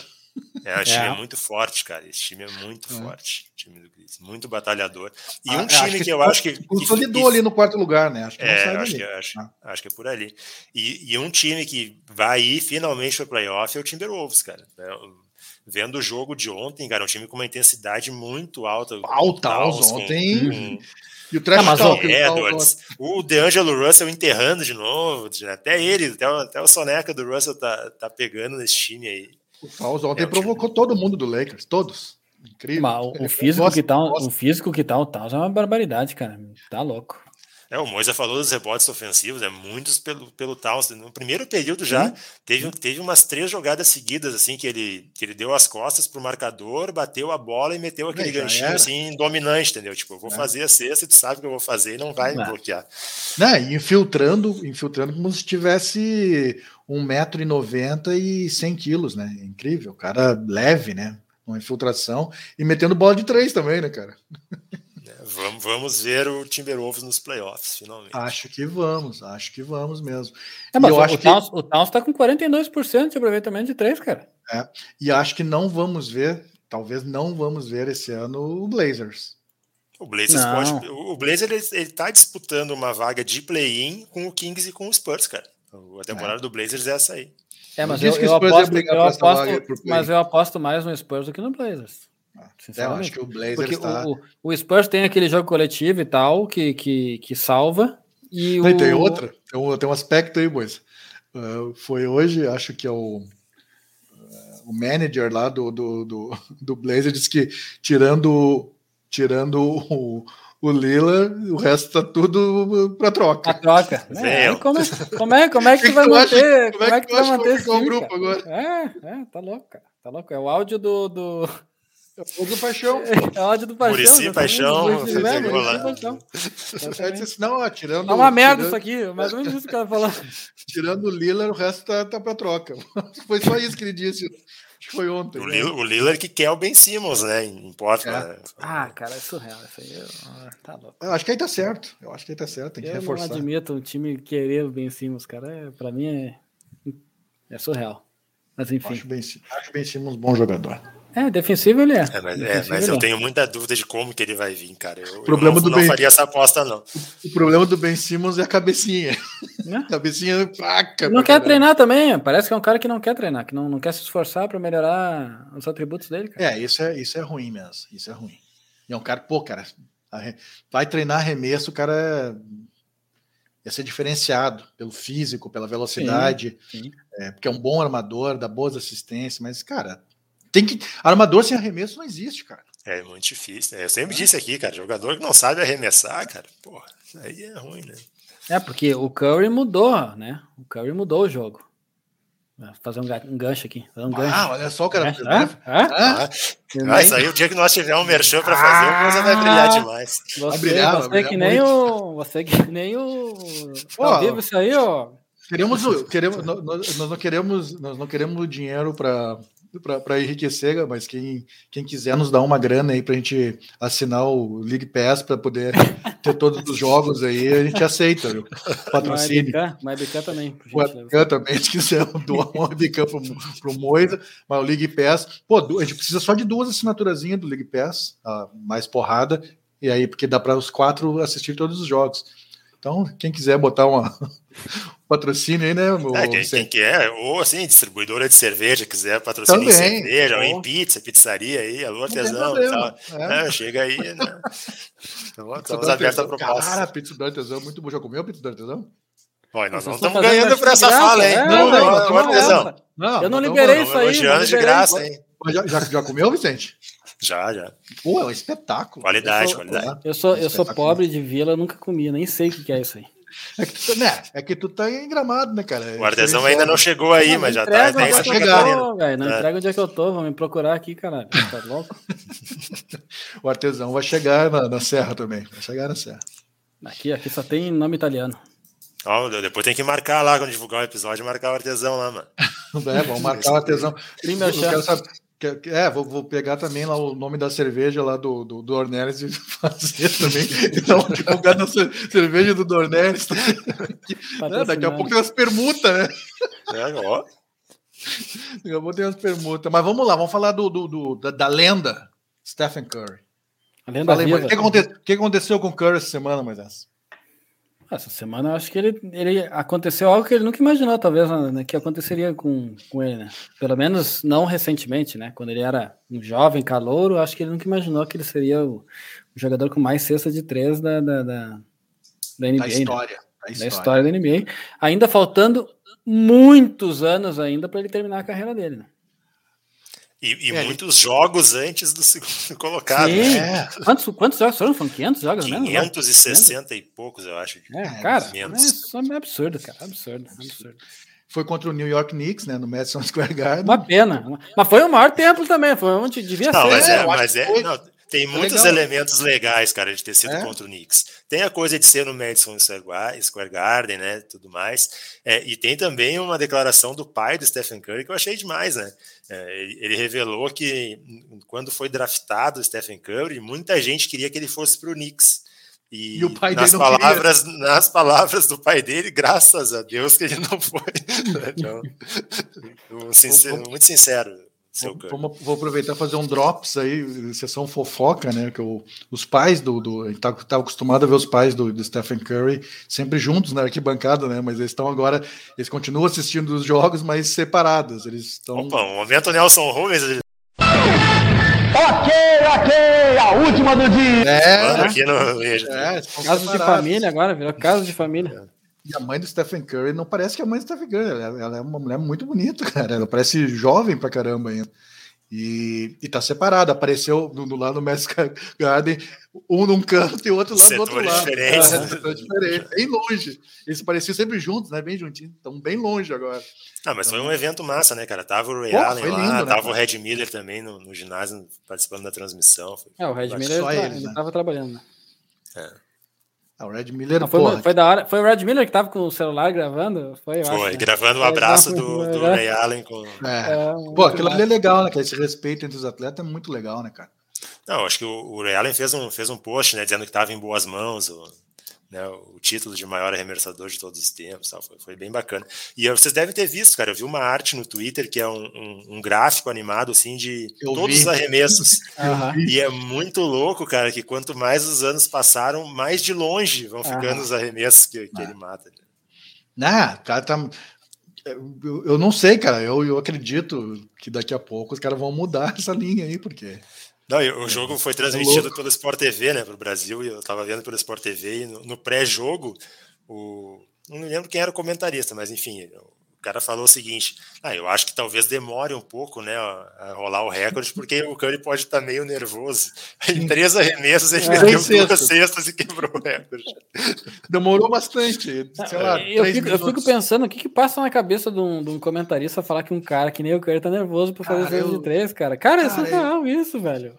É, o time é. é. muito forte, cara. Esse time é muito é. forte. time do Grizzlies, muito batalhador. E ah, um time que, que, eu acho que. Consolidou ali no quarto lugar, né? Acho que é, acho que, acho, ah. acho que é por ali. E, e, um time que vai ir finalmente para o playoff é o Timberwolves, cara. É, vendo o jogo de ontem, cara, um time com uma intensidade muito alta. Alta, ontem. Com, e o Trash ah, Talk. Edwards, o DeAngelo Russell enterrando de novo. Até ele, até o, até o soneca do Russell tá, tá pegando nesse time aí. O Fauls ontem é, provocou todo mundo do Lakers, todos. Incrível. Mas o, físico que tá, o físico que tá o Taus é uma barbaridade, cara. Tá louco. É, o Moisa falou dos rebotes ofensivos, é muitos pelo, pelo Towns. No primeiro período já, teve, teve umas três jogadas seguidas, assim, que ele, que ele deu as costas pro marcador, bateu a bola e meteu aquele ganchinho, era. assim, dominante, entendeu? Tipo, eu vou é. fazer a cesta, tu sabe que eu vou fazer e não vai me bloquear. Né, infiltrando, infiltrando como se tivesse 1,90m e 100 quilos, né? Incrível, o cara leve, né? Uma infiltração e metendo bola de três também, né, cara? Vamos, vamos ver o Timberwolves nos playoffs, finalmente. Acho que vamos, acho que vamos mesmo. É, mas eu o, acho o, Towns, que... o Towns tá com 42% de aproveitamento de três, cara. É, e acho que não vamos ver, talvez não vamos ver esse ano o Blazers. O Blazers não. pode. O Blazers ele, ele tá disputando uma vaga de play-in com o Kings e com o Spurs, cara. A temporada é. do Blazers é essa aí. É, mas eu, eu, aposto, eu aposto mas eu aposto mais no Spurs do que no Blazers. É, eu acho que o Blazers Porque tá... o, o Spurs tem aquele jogo coletivo e tal que, que, que salva. E o... Tem outra, tem um, tem um aspecto aí, boys. Uh, foi hoje, acho que é o, uh, o manager lá do, do, do, do Blazers disse que tirando, tirando o, o Lila, o resto tá tudo para troca. A troca. É, como, é, como, é, como é que, (laughs) tu vai manter? Como é que, tu vai manter esse grupo agora? É, é, tá louco, cara. Tá louco. É o áudio do, do, é o do Paixão. (laughs) É ódio do Paixão. Murici Paixão. Murici Paixão. Não, ó, tirando. É uma merda tirando, isso aqui, mais ou menos isso que ela falou. (laughs) Tirando o Lillard, o resto tá, tá pra troca. Foi só isso que ele disse. Acho que foi ontem. O, né? o Lillard que quer o Ben Simmons, né? Em Portland. É. Ah, cara, é surreal. Isso aí ah, tá louco. Eu acho que aí tá certo. Eu acho que aí tá certo. Tem que eu reforçar. Eu não admito o time querer o Ben Simmons, cara. É, pra mim é, é surreal. Mas enfim. Acho Ben, acho ben Simmons um bom jogador. É, defensivo ele é. é mas, é, mas eu é. tenho muita dúvida de como que ele vai vir, cara. Eu, problema eu não, do não ben... faria essa aposta, não. O problema do Ben Simmons é a cabecinha. É? (laughs) cabecinha faca. Não quer treinar também. Parece que é um cara que não quer treinar, que não, não quer se esforçar para melhorar os atributos dele. Cara. É, isso é, isso é ruim mesmo. Isso é ruim. E é um cara, pô, cara, vai treinar arremesso, o cara ia ser diferenciado pelo físico, pela velocidade, sim, sim. É, porque é um bom armador, dá boas assistências, mas, cara, tem que. Armador sem arremesso não existe, cara. É muito difícil. Eu sempre é. disse aqui, cara, jogador que não sabe arremessar, cara, porra, isso aí é ruim, né? É, porque o Curry mudou, né? O Curry mudou o jogo. Vou fazer um, gancho aqui. Um gancho. Ah, olha só o cara. Ah, ah, ah, isso aí, o dia que nós tivermos um merchan para fazer, a coisa vai brilhar demais. Você, vai brilhar, você brilhar que nem o. Você que nem o. Ó, vivo isso aí, ó. Queremos, queremos, nós, nós não queremos, nós não queremos dinheiro para para enriquecer, mas quem, quem quiser nos dar uma grana aí para a gente assinar o League Pass para poder (laughs) ter todos os jogos aí, a gente aceita, viu? Patrocínio. MyBK também. MyBK também, (laughs) se quiser doar uma MyBK para o Moisa, mas o League Pass, pô, a gente precisa só de duas assinaturazinhas do League Pass, mais porrada, e aí, porque dá para os quatro assistir todos os jogos. Então, quem quiser botar uma, (laughs) patrocínio aí, né? É, quem, quem, quer, ou assim, distribuidora de cerveja, quiser patrocinar em cerveja, ou em pizza, pizzaria aí, alô, artesão, tal, é. chega aí, né? (laughs) Então, estamos abertos a proposta. Cara, pizza do artesão, muito bom. Já comeu pizza do artesão? Olha, nós não estamos ganhando por essa fala, hein? É, não, não, não, artesão. Não, eu não liberei isso aí. Elogiando de graça, hein? Já, já, já comeu, Vicente? Já, já. Pô, é um espetáculo. Qualidade, eu sou, qualidade. Eu sou, eu sou pobre de vila, nunca comi, nem sei o que é isso aí. É que, tu, né, é que tu tá em gramado, né, cara? O artesão ainda não chegou aí, não, mas já tá. Tem essa chegar. Tô, não é. entrega onde é que eu tô, vão me procurar aqui, caralho. Tá louco? (laughs) o artesão vai chegar na, na, Serra também. Vai chegar na Serra. Aqui, aqui só tem nome italiano. Oh, depois tem que marcar lá, quando divulgar o episódio, marcar o artesão lá, mano. (laughs) É, vamos marcar o artesão. Eu quero saber, é, vou, vou, pegar também lá o nome da cerveja lá do, do, do Ornelis e (laughs) fazer também. Então, divulgar a cerveja do Dornelis. é, daqui a pouco tem umas permutas, né? É, ó. Daqui a pouco tem umas permutas. Mas vamos lá, vamos falar do, do, do da, da, lenda Stephen Curry. A lenda Falei, viva. O que, que aconteceu com o Curry essa semana, Moisés? Essa semana eu acho que ele, ele aconteceu algo que ele nunca imaginou, talvez, né, que aconteceria com, com ele, né? Pelo menos não recentemente, né? Quando ele era um jovem calouro, acho que ele nunca imaginou que ele seria o, o jogador com mais cesta de três da, da, da, da NBA. Da história, né? da história. da história da NBA. Ainda faltando muitos anos ainda para ele terminar a carreira dele, né? E, e é, muitos jogos antes do segundo (laughs) colocado. Sim. Né? Quantos, quantos jogos foram? Foram 500 jogos 560 mesmo? e poucos, eu acho. É, cara, menos. É, é absurdo, cara. Absurdo, absurdo. Foi contra o New York Knicks, né? No Madison Square Garden. Uma pena. Mas foi o maior tempo também. Foi onde devia não, ser. Mas é, mas é, não, tem é muitos legal. elementos legais, cara, de ter sido é? contra o Knicks. Tem a coisa de ser no Madison Square Garden, né? Tudo mais. É, e tem também uma declaração do pai do Stephen Curry que eu achei demais, né? É, ele revelou que quando foi draftado o Stephen Curry, muita gente queria que ele fosse para o Knicks. E, e nas, palavras, nas palavras do pai dele, graças a Deus que ele não foi. (laughs) Então, (laughs) sincero, muito sincero. Vou, vou, aproveitar e fazer um drops aí, sessão fofoca, né? Que eu, os pais do. do a gente estava tá, acostumado a ver os pais do, do, Stephen Curry sempre juntos na arquibancada, né? Mas eles estão agora. Eles continuam assistindo os jogos, mas separados. Eles estão. Opa, o momento Nelson Rubens. Ok, ok, a última do dia. É, aqui no... é caso de família agora, virou caso de família. E a mãe do Stephen Curry não parece que é a mãe do Stephen Curry. Ela, ela, é uma mulher muito bonita, (laughs) cara. Ela parece jovem pra caramba ainda. E, e tá separada. Apareceu do, do lado do Magic Garden, um num canto e o outro lá do outro lado. Diferente, é, né? diferente, bem longe. Eles pareciam sempre juntos, né? Bem juntinhos. Estão bem longe agora. Ah, mas então, foi um evento massa, né, cara? Tava o Ray Pô, Allen lá, lindo, né, tava o Red Miller também no, no, ginásio participando da transmissão. Foi... É, o Red Miller ele, eles, ele né? tava trabalhando, né? É. Ah, o Red Miller, não, foi, foi, da hora. Foi o Red Miller que tava com o celular gravando? Foi, foi acho, né? gravando o um abraço do, do Ray Allen com. É. É, Pô, aquilo ali é legal, né? Que esse respeito entre os atletas é muito legal, né, cara? Não, acho que o, o Ray Allen fez um, fez um post, né, dizendo que estava em boas mãos. O, né, o título de maior arremessador de todos os tempos, tal, foi, foi, bem bacana. E vocês devem ter visto, cara, eu vi uma arte no Twitter que é um, um, um gráfico animado assim de eu todos vi. os arremessos. (laughs) uhum. E é muito louco, cara, que quanto mais os anos passaram, mais de longe vão ficando uhum. os arremessos que, que ele mata. Né? Ah, cara tá. Eu, eu não sei, cara. Eu, eu acredito que daqui a pouco os caras vão mudar (laughs) essa linha aí, porque Não, o jogo foi transmitido pelo Sport TV, né, para o Brasil, e eu estava vendo pelo Sport TV, e no, no pré-jogo, o, não me lembro quem era o comentarista, mas enfim, cara falou o seguinte: ah, eu acho que talvez demore um pouco, né, a rolar o recorde, porque o Curry pode estar tá meio nervoso. (laughs) Em três arremessos ele é, meteu duas cestas e quebrou o recorde. (laughs) Demorou bastante, sei lá. Eu fico, eu fico, pensando o que, que passa na cabeça de um, de um, comentarista falar que um cara que nem o Curry tá nervoso para fazer cestas eu... de três, cara. Cara, cara é surreal eu... isso, velho.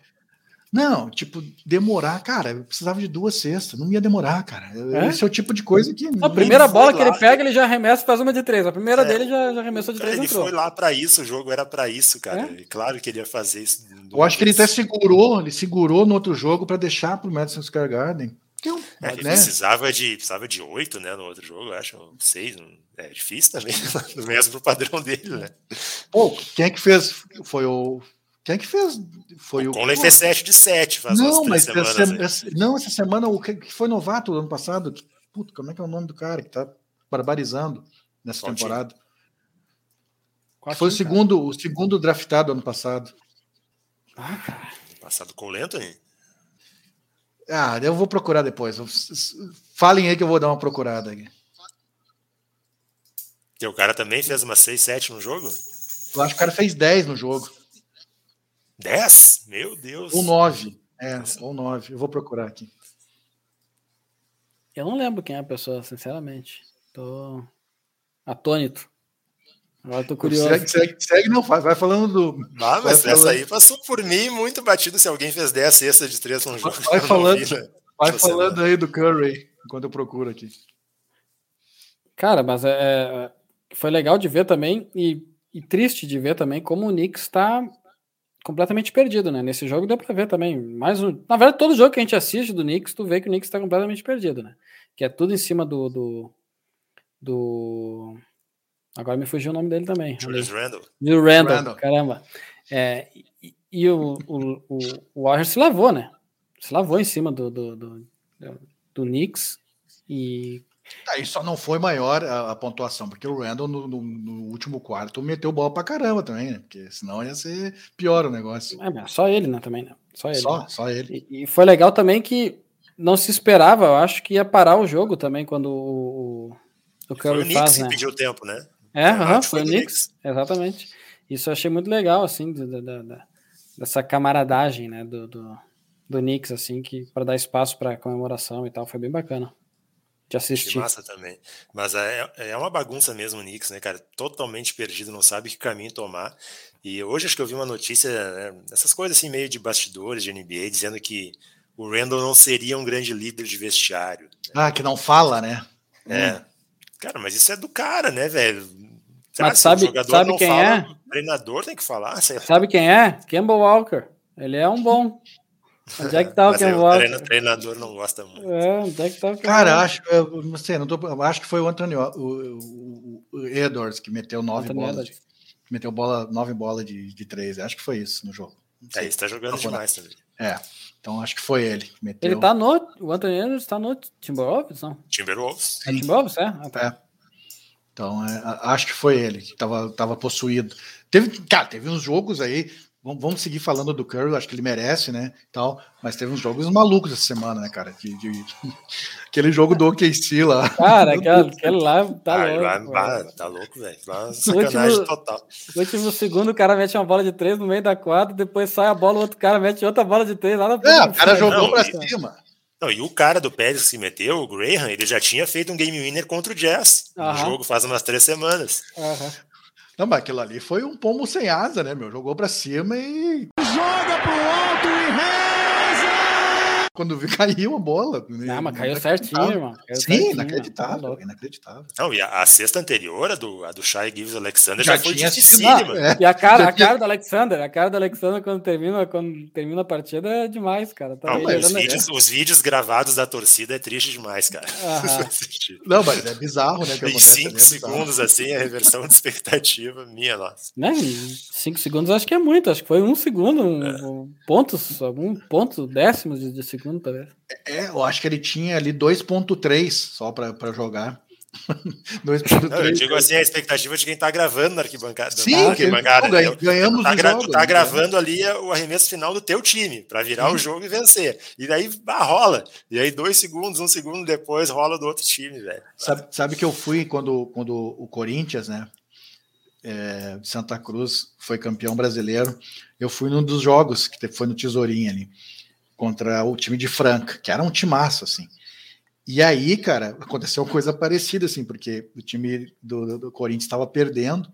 Não, tipo, demorar, cara, eu precisava de duas cestas, não ia demorar, cara. É? Esse é o tipo de coisa que. A primeira bola que ele pega, ele já arremessa e faz uma de três. A primeira é. dele já, já arremessou de três. Ele entrou. foi lá para isso, o jogo era para isso, cara. É? Claro que ele ia fazer isso. Eu acho que ele até segurou, ele segurou no outro jogo para deixar pro Madison Square Garden. Eu, é, ele né? precisava de precisava de oito, né, no outro jogo, eu acho, seis, é difícil também, no (laughs) mesmo padrão dele, né? Pô, quem é que fez? Foi o quem é que fez? Foi o, o Conley fez 7 de 7 faz não, mas semanas, essa, essa, não, essa semana o que foi novato ano passado. Puta, como é que é o nome do cara que tá barbarizando nessa Qual temporada? foi o segundo, o segundo draftado ano passado. Ah, cara. Passado com o Anthony? Ah, eu vou procurar depois. Falem aí que eu vou dar uma procurada aqui. E o cara também fez uma 6, 7 no jogo? Eu acho que o cara fez 10 no jogo. 10? Meu Deus. Ou 9. É, ou 9. Eu vou procurar aqui. Eu não lembro quem é a pessoa, sinceramente. Tô atônito. Agora tô curioso. Segue, segue, segue não, vai, vai falando do. Ah, mas vai essa falando... aí passou por mim muito batido se alguém fez 10 cestas de 3 no jogo. (laughs) Vai falando, vi, né? vai falando aí do Curry, enquanto eu procuro aqui. Cara, mas é, é, foi legal de ver também e, e triste de ver também como o Knicks está completamente perdido, né? Nesse jogo deu para ver também. Mais um... Na verdade, todo jogo que a gente assiste do Knicks, tu vê que o Knicks está completamente perdido, né? Que é tudo em cima do. do, do... Agora me fugiu o nome dele também. Julius Randle. Julius Randle, Randle. caramba. É, e, e o, o, o, o Warriors se lavou, né? Se lavou em cima do, do, do, do Knicks e Aí só não foi maior a, a pontuação, porque o Randall no, no, no, último quarto meteu bola pra caramba também, né? Porque senão ia ser pior o negócio. É, só ele, né? Também, né? Só ele. Só, né? só ele. E, e, foi legal também que não se esperava, eu acho que ia parar o jogo também quando o, o Curry foi o faz, Knicks né? que pediu tempo, né? É, uhum, foi, o Knicks, Knicks, exatamente. Isso eu achei muito legal, assim, da, da, da dessa camaradagem, né, do, do, do Knicks, assim, que para dar espaço para comemoração e tal, foi bem bacana de assistir. Que massa também. Mas é, é uma bagunça mesmo o Knicks, né, cara? Totalmente perdido, não sabe que caminho tomar. E hoje acho que eu vi uma notícia, né, essas coisas assim, meio de bastidores de NBA, dizendo que o Randall não seria um grande líder de vestiário. Né? Ah, que não fala, né? É. Hum. Cara, mas isso é do cara, né, velho? Mas sabe, sabe quem fala, é? O treinador tem que falar. Sabe quem é? Campbell Walker. Ele é um bom. Onde é que tá o Ken Walker? O treinador não gosta muito. É, onde é que tá o Ken Cara, acho, eu não sei, não tô, acho que foi o Antônio, o, o, o Edwards que meteu nove Anthony bolas. De, meteu bola, nove bolas de, de três. Acho que foi isso no jogo. É, isso tá jogando demais também. É. Então acho que foi ele que meteu. Ele tá no. O Anthony Edwards tá no Timberwolves, não? Timberwolves. É Timberwolves, é? Ah, tá. é. Então, é, acho que foi ele que tava, tava possuído. Teve, cara, teve uns jogos aí Vamos seguir falando do Curry, acho que ele merece, né? Tal, mas teve uns jogos malucos essa semana, né, cara? De, de, (laughs) aquele jogo do OKC lá. Cara, (laughs) aquele, aquele lá tá ah, louco. Lá, tá louco, velho. Sacanagem último, total. No último segundo, o cara mete uma bola de três no meio da quadra, depois sai a bola, o outro cara mete outra bola de três lá na É, o cara jogou não, pra e, cima. Não, e o cara do Pérez que se meteu, o Graham, ele já tinha feito um game winner contra o Jazz -huh. no jogo faz umas três semanas. -huh. Não, mas aquilo ali foi um pombo sem asa, né, meu? Jogou pra cima e. Joga pro alto e reza! Quando vi, (laughs) caiu a bola. Não, mas caiu certinho, irmão. Caiu Sim, certinho, inacreditável, tá inacreditável. Não, e a, a, sexta anterior, a do, a do Shai Gives Alexander, já, já foi dificílima. É. E a cara, a cara do Alexander, a cara do Alexander quando termina, quando termina a partida é demais, cara. Tá não, os, vídeos, os, vídeos, gravados da torcida é triste demais, cara. (laughs) não, mas é bizarro, né? em cinco segundos, assim, a reversão de expectativa, minha nossa. Né? Cinco segundos acho que é muito, acho que foi um segundo, um, é. um pontos, algum ponto décimo de, de segundo, talvez. É, eu acho que ele tinha ali 2.3 só para jogar. (laughs) Não, eu digo assim, a expectativa de quem está gravando na arquibancada. Sim, na arquibancada, ganha, ganhamos tá, gra jogos, tá né? gravando ali o arremesso final do teu time, para virar o jogo e vencer. E daí bah, rola. E aí, dois segundos, um segundo depois, rola do outro time, velho. Sabe, sabe que eu fui quando, quando o Corinthians, né? É, de Santa Cruz foi campeão brasileiro. Eu fui num dos jogos que foi no Tesourinho ali contra o time de Franca, que era um timaço, assim. E aí, cara, aconteceu coisa parecida, assim, porque o time do, do Corinthians estava perdendo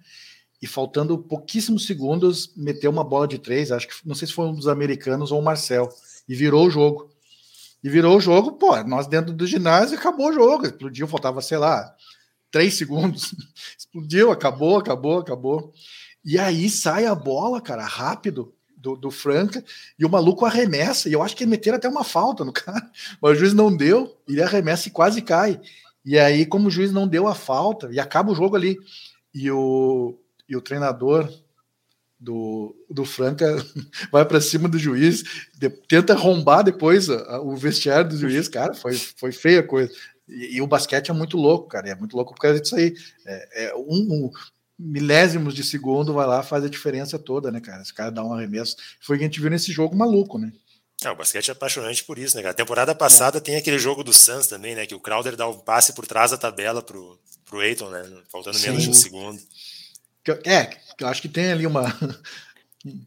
e faltando pouquíssimos segundos, meteu uma bola de três, acho que não sei se foi um dos americanos ou o Marcel, e virou o jogo. E virou o jogo, pô, nós dentro do ginásio acabou o jogo, explodiu, faltava, sei lá, três segundos, (laughs) explodiu, acabou, acabou, acabou. E aí sai a bola, cara, rápido, do, do, Franca, e o maluco arremessa, e eu acho que meteram até uma falta no (laughs) cara, mas o juiz não deu, ele arremessa e quase cai. E aí, como o juiz não deu a falta, e acaba o jogo ali, e o, e o treinador do, do Franca (laughs) vai para cima do juiz, de, tenta arrombar depois a, a, o vestiário do juiz, cara, foi, foi feia a coisa. E, e, o basquete é muito louco, cara, é muito louco por causa disso aí. É, é um, um, milésimos de segundo vai lá faz a diferença toda, né, cara? Esse cara dá um arremesso. Foi o que a gente viu nesse jogo maluco, né? É, o basquete é apaixonante por isso, né, cara? A temporada passada tem aquele jogo do Suns também, né? Que o Crowder dá um passe por trás da tabela pro, pro Aiton, né? Faltando Sim. menos de um segundo. É, eu acho que tem ali uma, (laughs)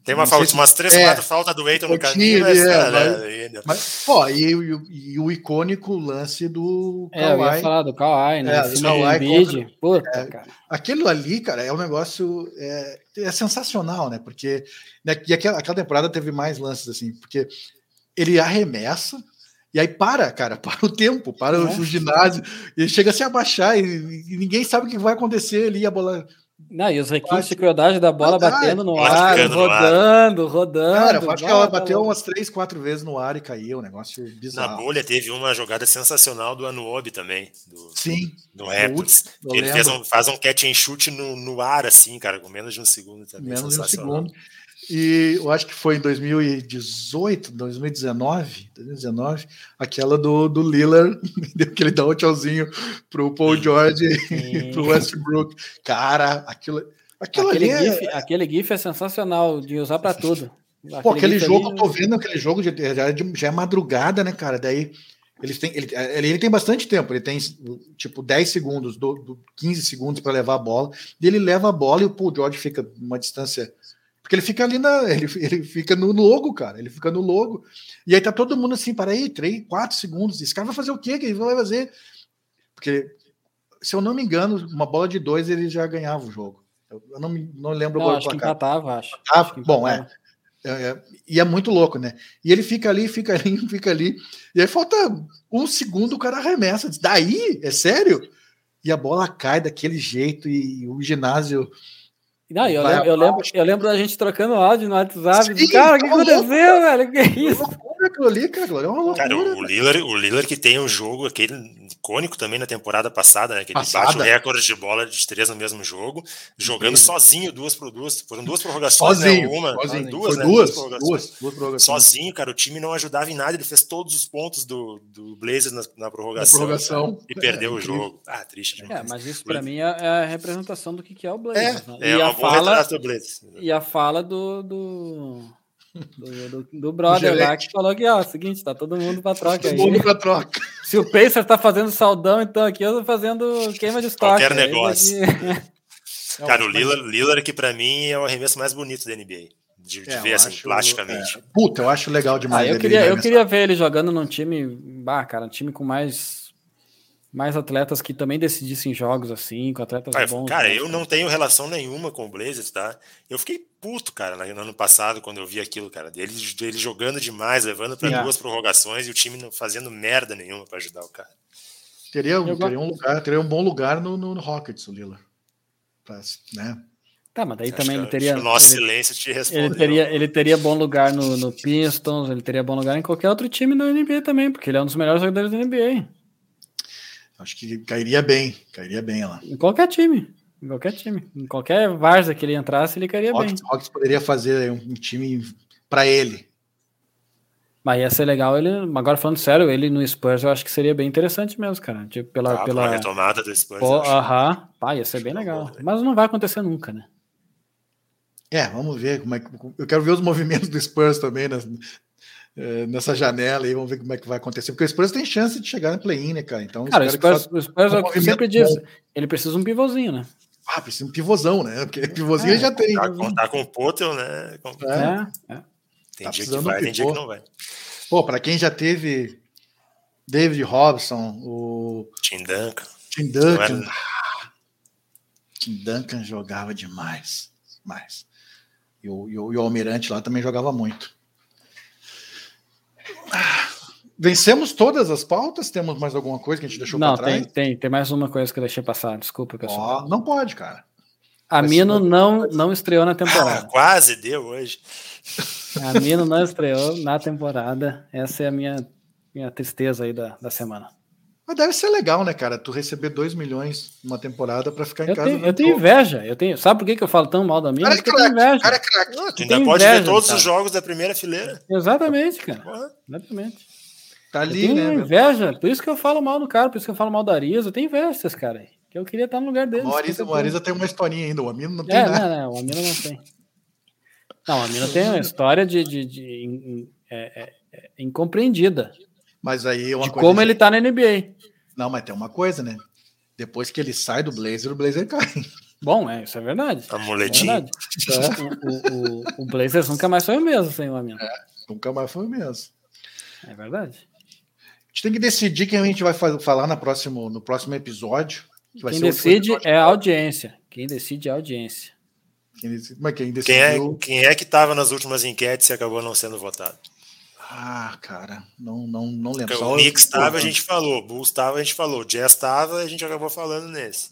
tem uma falta, se... umas três, é, quatro faltas do Eiton no caminho, mas, é, mas, mas, pô, e, e, e, o icônico lance do É, eu ia falar do Kawhi, né? É, do Kawhi Puta, é, cara. Aquilo ali, cara, é um negócio é, é sensacional, né? Porque né, e aquela, aquela temporada teve mais lances assim, porque ele arremessa, e aí para, cara, (laughs) para o tempo, para é. o, o ginásio, ele chega a se abaixar e, e, ninguém sabe o que vai acontecer ali, a bola não, e os requintes de crueldade da bola batendo no ar, rodando, no ar. rodando. Cara, eu acho que ela bateu umas três, quatro vezes no ar e caiu, um negócio bizarro. Na bolha teve uma jogada sensacional do Anuobi também. Do, Sim. Do Raptors. Ele fez um, faz um catch and shoot no, no ar, assim, cara, com menos de um segundo também. Menos de um segundo. E eu acho que foi em 2018, 2019, 2019, aquela do, do Lillard, (laughs) que ele dá um tchauzinho pro Paul George e (laughs) pro Westbrook. Cara, aquilo, aquilo aquele, ali GIF, é... aquele GIF é sensacional de usar para tudo. Aquele Pô, aquele jogo, ali... eu tô vendo aquele jogo, já, é já é madrugada, né, cara? Daí eles têm, ele, ele, ele, tem bastante tempo, ele tem tipo 10 segundos, do, do 15 segundos para levar a bola, e ele leva a bola e o Paul George fica uma distância porque ele fica ali na. Ele, ele fica no logo, cara. Ele fica no logo. E aí tá todo mundo assim, para aí, três, quatro segundos. Esse cara vai fazer o quê? Que ele vai fazer? Porque, se eu não me engano, uma bola de dois ele já ganhava o jogo. Eu, não, não lembro não, agora. Acho que empatava, acho. Ah, acho que bom, é. É, é. E é muito louco, né? E ele fica ali, fica ali, (laughs) fica ali. E aí falta um segundo, o cara arremessa. Daí? É sério? E a bola cai daquele jeito e o ginásio não, eu, lembro, eu, lembro, eu lembro da gente trocando áudio no WhatsApp. Sim, cara, o que aconteceu, velho? Que é isso? Aquilo ali, cara, é uma loucura, cara, o Lillard, o Lillard que tem um jogo, aquele icônico também na temporada passada, né? Que ele passada. bate o recorde de bola de três no mesmo jogo, jogando sozinho duas por duas. Foram duas prorrogações, né, sozinho, né? Uma, sozinho. duas, Foi né? Duas, duas, duas, duas, prorrogações. Sozinho, cara, o time não ajudava em nada. Ele fez todos os pontos do, do Blazers na, na prorrogação, na prorrogação. e perdeu é, o jogo. Ah, triste. É, mas isso para mim é, é a representação do que é o Blazers. É, né? é uma boa fala, do Blazers. E a fala do, do do, (laughs) do, do brother lá que falou que, ó, é o seguinte, tá todo mundo pra troca todo aí. Todo mundo pra troca. Se o Pacer tá fazendo saldão, então aqui eu tô fazendo queima de estoque. Qualquer negócio. (laughs) Cara, o Lillard, Lillard que pra mim é o arremesso mais bonito da NBA. De, de é, ver assim, acho, plasticamente. É, puta, eu acho legal demais. Ah, eu, queria, eu queria ver ele jogando num time, bah, cara, um time com mais mais atletas que também decidissem jogos assim, com atletas cara, bons. Cara, né? eu não tenho relação nenhuma com o Blazers, tá? Eu fiquei puto, cara, no ano passado, quando eu vi aquilo, cara, dele, dele jogando demais, levando para yeah. duas prorrogações e o time não fazendo merda nenhuma para ajudar o cara. Teria, teria um lugar, teria um bom lugar no, no Rockets, o Lila. Né? Tá, mas daí Acho também ele teria. O nosso ele, silêncio te respondeu. Ele teria, ele teria bom lugar no, no Pistons, ele teria bom lugar em qualquer outro time da NBA também, porque ele é um dos melhores jogadores da NBA. Acho que cairia bem, cairia bem lá. Em qualquer time. Em qualquer time. Em qualquer Varsa que ele entrasse, ele cairia Hawks, bem. Hawks poderia fazer um time para ele. Mas ia ser legal ele. Agora falando sério, ele no Spurs eu acho que seria bem interessante mesmo, cara. Tipo, pela, ah, pela retomada do Spurs. Aham, pá, ia ser bem legal. Mas não vai acontecer nunca, né? É, vamos ver como é que. Eu quero ver os movimentos do Spurs também nessa, eh, nessa janela aí, vamos ver como é que vai acontecer. Porque o Spurs tem chance de chegar no play-in, né, cara? Então, cara, o Spurs, o Spurs é o que sempre diz, ele precisa de um pivôzinho, né? Ah, precisa de um pivôzão, né? Porque (laughs) pivôzinho é, ele já tem. Tá, contar com o Potel, né? É, é. Tem tá dia que vai, tem dia que não vai. Pô, para quem já teve David Robson, o Tim Duncan. Tim Duncan. Era... Tim Duncan jogava demais. Mais. E o, e o, e o Almirante lá também jogava muito. Ah, vencemos todas as pautas? Temos mais alguma coisa que a gente deixou Não, trás? tem, tem, tem mais uma coisa que eu deixei passar. Desculpa, pessoal. Oh, não pode, cara. A Mino não, não estreou na temporada. (laughs) Quase deu hoje. A Mino não estreou na temporada. Essa é a minha, minha tristeza aí da, da semana. Mas deve ser legal, né, cara? Tu receber 2 milhões numa temporada para ficar em eu casa. Tenho, eu tenho inveja. Eu tenho, sabe por que, que eu falo tão mal da minha? Cara é Porque crack, eu tenho inveja. Cara é craque. Ah, tu ainda pode inveja, ver todos cara. os jogos da primeira fileira. Exatamente, cara. Exatamente. Tá ali, eu tenho né? inveja. Por isso que eu falo mal do cara, por isso que eu falo mal da Arias. Eu tenho inveja desses caras aí. Que eu queria estar no lugar deles. O Arisa, o Arisa tem uma historinha ainda. O Amino não tem é, nada. Não, não, o Amino não tem. Não, o Amino tem uma história de, de, de, de é, é, é, incompreendida. Mas aí uma de coisa como ele tá na NBA. Não, mas tem uma coisa, né? Depois que ele sai do Blazer, o Blazer cai. Bom, é, isso é verdade. A muletinha. É verdade. Então, o, o, o, Blazers nunca mais foi o mesmo sem o Amino. É, nunca mais foi o mesmo. É verdade. A gente tem que decidir quem a gente vai falar no próximo, no próximo episódio. Que quem decide é a audiência. Quem decide é a audiência. Quem decide, mas quem, quem, é, quem é que estava nas últimas enquetes e acabou não sendo votado? Ah, cara, não, não, não lembro. o Knicks estava, a gente falou. Bulls estava, a gente falou. Jazz estava, a gente acabou falando nesse.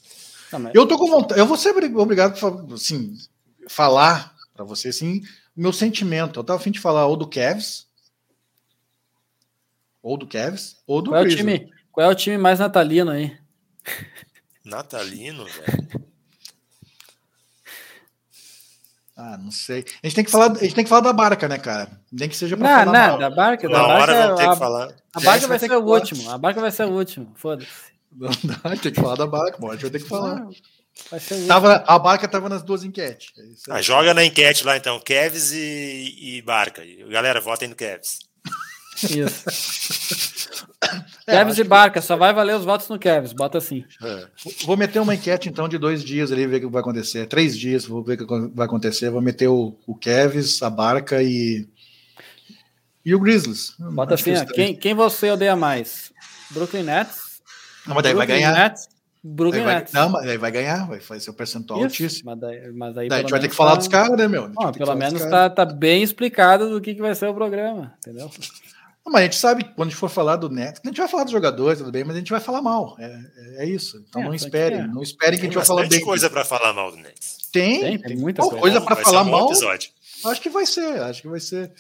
Eu tô com vontade. Eu vou ser obrigado a assim, falar para você assim, o meu sentimento. Eu tava afim de falar ou do Cavs, ou do Cavs, ou do qual é o time Qual é o time mais natalino aí? Natalino, velho. (laughs) Ah, não sei. A gente tem que falar, a gente tem que falar da barca, né, cara? Nem que seja para falar não, da barca, da barca. Hora vamos ter a, que falar. A barca vai ser o último. A barca vai ser o último. Foda-se. (laughs) Não, não, tem que falar da barca, pode, vai ter que falar. Tava, a barca tava nas duas enquetes. É ah, joga na enquete lá então, Kevs e, e barca. Galera, votem no Kevs. Isso. (laughs) É, Kevs e Barca, só vai valer os votos no Kevs, bota assim. É. Vou meter uma enquete então de dois dias ali, ver o que vai acontecer. Três dias, vou ver o que vai acontecer. Vou meter o, o Kevs, a Barca e. E o Grizzlies. Bota assim, ó, quem, quem você odeia mais? Brooklyn Nets? Não, mas daí Brooklyn vai ganhar. Nets, Brooklyn vai, Nets. Não, mas aí vai ganhar, vai fazer o percentual Isso, altíssimo. Mas daí, mas daí, daí a gente vai ter que falar tá... dos caras, né, meu? Não, pelo menos tá, tá bem explicado do que, que vai ser o programa, entendeu? Não, mas a gente sabe que quando a gente for falar do Neto, a gente vai falar dos jogadores, tudo bem, mas a gente vai falar mal. É, é isso. Então é, não esperem, é. não esperem que a gente vai falar bem. Tem coisa para falar mal do Nets. Tem, tem, tem muita coisa, coisa para falar um mal. Episódio. Acho que vai ser, acho que vai ser.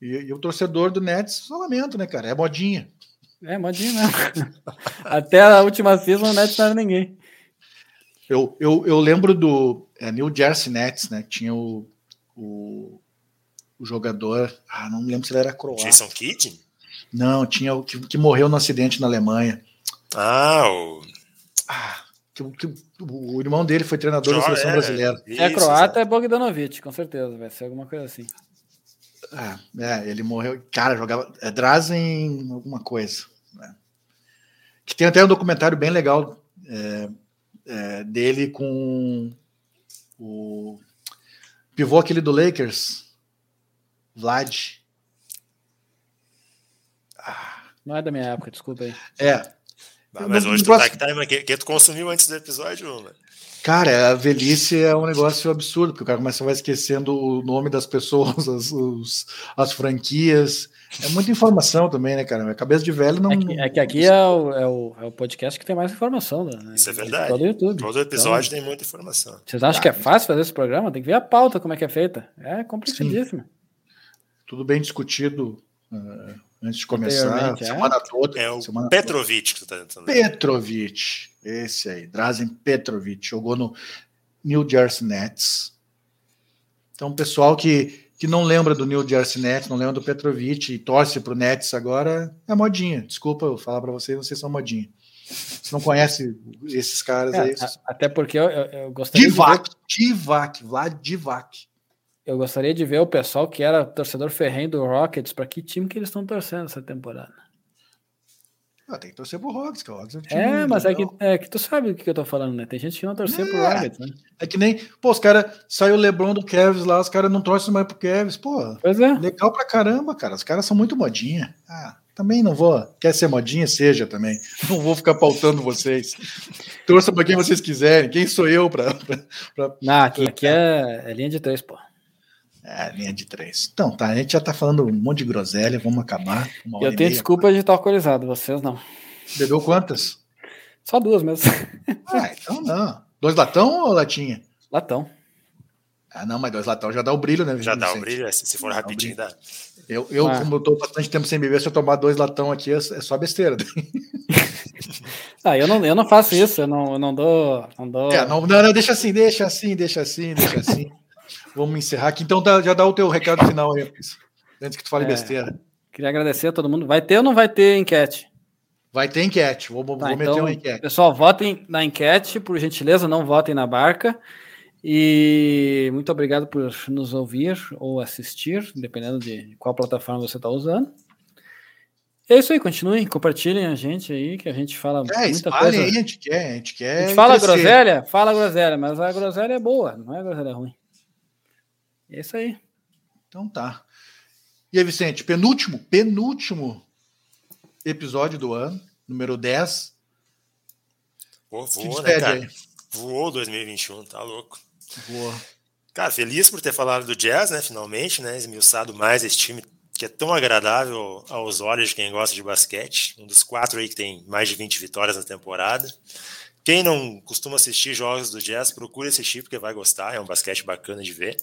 E, e o torcedor do Nets, só lamento, né, cara? É modinha. É modinha mesmo. (laughs) Até a última season o Nets não era ninguém. Eu, eu, eu lembro do é, New Jersey Nets, né? Tinha o, o o jogador, ah, não lembro se ele era croata. Jason Kidd? Não, tinha o que, que, morreu no acidente na Alemanha. Ah, o. Ah, que, que, o irmão dele foi treinador da seleção é, brasileira. Isso, é croata, é Bogdanovic, com certeza, vai ser alguma coisa assim. Ah, é, ele morreu. Cara, jogava. É Drazen alguma coisa. Né? Que tem até um documentário bem legal é, é, dele com o pivô aquele do Lakers, Vlad. Ah. Não é da minha época, desculpa aí. É. Ah, mas hoje tu tá que time, que, que tu consumiu antes do episódio, mano? Cara, a velhice é um negócio absurdo, porque o cara começa a vai esquecendo o nome das pessoas, (laughs) as, os, as franquias. É muita informação também, né, cara? A cabeça de velho não. É que, é que aqui é o, é, o, é o podcast que tem mais informação, né? Isso é verdade. Todo, YouTube. Todo episódio então, tem muita informação. Vocês acham ah, que é fácil fazer esse programa? Tem que ver a pauta, como é que é feita. É complicadíssimo. Sim tudo bem discutido uh, antes de começar, é. semana toda. É o semana Petrovic toda. que tu tá Petrovic, esse aí, Drazen Petrovic, jogou no New Jersey Nets. Então, pessoal que, que não lembra do New Jersey Nets, não lembra do Petrovic e torce pro Nets agora, é modinha. Desculpa eu falar para vocês, vocês são modinha. Você não conhece esses caras é, aí. Até porque eu, eu, eu gostaria Divac, de. Divac, Vlad Divac. Eu gostaria de ver o pessoal que era torcedor ferrenho do Rockets, para que time que eles estão torcendo essa temporada. Ah, tem que torcer pro Rockets, que o Rockets é, é mas é que, é que tu sabe o que eu tô falando, né? Tem gente que não torcer é, pro Rockets, né? É que nem, pô, os caras, saiu o Lebron do Kevs lá, os caras não torcem mais pro Kevs, pô. Pois é. Legal pra caramba, cara. Os caras são muito modinha. Ah, também não vou. Quer ser modinha? Seja também. (laughs) Não vou ficar pautando vocês. Torça pra quem vocês quiserem. Quem sou eu pra. pra, pra não, aqui, aqui (laughs) é, é linha de três, pô. É, linha de três. Então, tá, a gente já tá falando um monte de groselha, vamos acabar. Eu tenho desculpa de estar alcoolizado, vocês não. Bebeu quantas? Só duas mesmo. (laughs) Ah, então não. Dois latão ou latinha? Latão. Ah, não, mas dois latão já dá o brilho, né? Já dá o brilho, é, se for rapidinho, dá. Eu, eu ah. como eu tô bastante tempo sem beber, se eu tomar dois latão aqui, é, é só besteira. (laughs) ah, eu não, eu não faço isso, eu não, eu não dou. Não, dou... É, não, não, não, deixa assim, deixa assim, deixa assim, deixa assim. Vamos encerrar aqui. Então tá, já dá o teu recado final aí, antes que tu fale é, besteira. Queria agradecer a todo mundo. Vai ter ou não vai ter enquete? Vai ter enquete. Vou, tá, vou meter então, uma enquete. Pessoal, votem na enquete, por gentileza, não votem na barca. E muito obrigado por nos ouvir ou assistir, dependendo de qual plataforma você está usando. É isso aí, continuem, compartilhem a gente aí, que a gente fala é, muita coisa. Aí, a gente quer, a gente quer. A gente fala groselha, fala groselha, mas a groselha é boa, não é groselha ruim. É isso aí. Então tá. E aí, Vicente, penúltimo, penúltimo episódio do ano, número 10. Pô, voou, né, cara? Aí? Voou 2021, tá louco. Boa. Cara, feliz por ter falado do Jazz, né? Finalmente, né? Esmiuçado mais esse time que é tão agradável aos olhos de quem gosta de basquete. Um dos quatro aí que tem mais de 20 vitórias na temporada. Quem não costuma assistir jogos do Jazz, procure assistir porque vai gostar, é um basquete bacana de ver.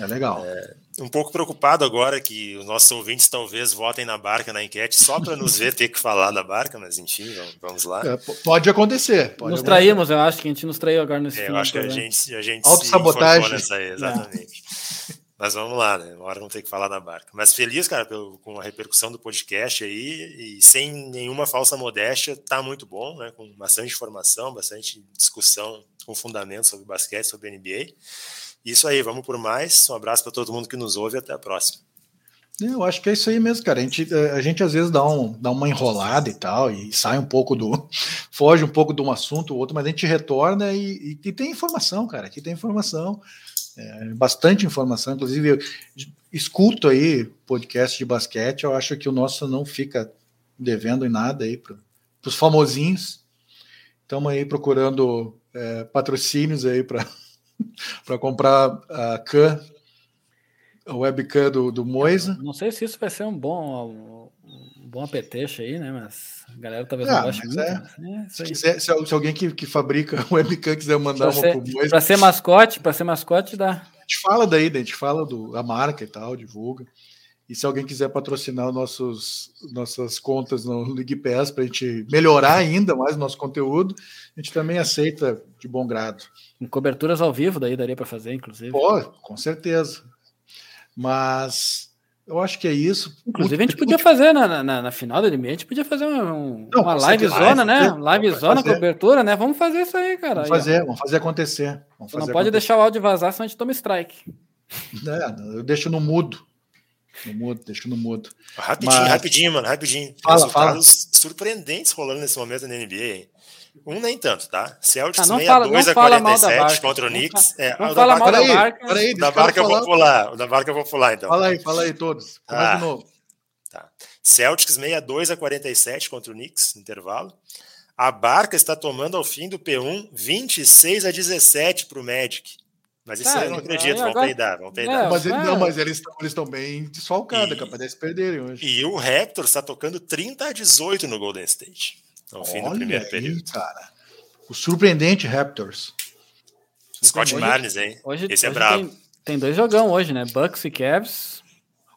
É legal. É, um pouco preocupado agora que os nossos ouvintes talvez votem na barca na enquete só para nos ver ter que falar da barca, mas enfim, vamos lá. É, pode acontecer. Pode nos acontecer. traímos, eu acho que a gente nos traiu agora nesse é, Eu acho que a gente, a gente Auto-sabotagem. nessa aí, exatamente. Mas vamos lá, né? Uma hora vamos que falar da barca. Mas feliz, cara, pelo, com a repercussão do podcast aí, e sem nenhuma falsa modéstia, tá muito bom, né? Com bastante informação, bastante discussão com fundamentos sobre basquete, sobre NBA. Isso aí, vamos por mais. Um abraço para todo mundo que nos ouve e até a próxima. Eu acho que é isso aí mesmo, cara. A gente, a gente às vezes dá, um, dá uma enrolada e tal, e sai um pouco do. (laughs) foge um pouco de um assunto ou outro, mas a gente retorna e, e, e tem informação, cara. Aqui tem informação é, bastante informação, inclusive eu escuto aí podcast de basquete, eu acho que o nosso não fica devendo em nada aí para os famosinhos. Estamos aí procurando é, patrocínios aí para (laughs) comprar a CAN, a webcam do, do Moisa. Não sei se isso vai ser um bom, um bom apetece aí, né? Mas a galera talvez ah, não goste muito. É. Né? Se, quiser, se, se, alguém que, que fabrica (laughs) webcam quiser mandar pra uma ser, pro Para ser mascote, para ser mascote dá. A gente fala daí, a gente fala do, da marca e tal, divulga. E se alguém quiser patrocinar nossos, nossas contas no League Pass para a gente melhorar ainda mais o nosso conteúdo, a gente também aceita de bom grado. Em coberturas ao vivo daí daria para fazer, inclusive. Pô, com certeza. Mas eu acho que é isso. Inclusive, a gente podia fazer na, na, na final da NBA, a gente podia fazer um, Não, uma live zona, né? Live zona, cobertura, né? Vamos fazer isso aí, cara. Vamos fazer, vamos fazer acontecer. Vamos fazer não pode deixar o áudio vazar, senão a gente toma strike. É, eu deixo no mudo. No mudo, deixo no mudo. Rapidinho, Mas... rapidinho, mano, rapidinho. Fala, Resultados fala. surpreendentes rolando nesse momento na NBA, hein? Um nem tanto, tá? Celtics ah, 62 a 47 contra o Knicks. É, não fala mal da barca. Peraí, da barca eu vou pular. O da barca eu vou pular, então. Fala aí, fala aí todos. Começa ah, de novo. Tá. Celtics 62 a 47 contra o Knicks, intervalo. A barca está tomando ao fim do P1 26 a 17 para o Magic. Mas isso ah, eu não acredito, vão agora... peidar, vão peidar. É, mas, ele, não, mas eles estão bem desfalcados, capaz de perderem hoje. E o Raptor está tocando 30 a 18 no Golden State ao Olha fim do primeiro aí, período. Cara. O surpreendente Raptors. Scott Barnes, hein? Hoje, Esse é bravo. Tem, tem, dois jogão hoje, né? Bucks e Cavs.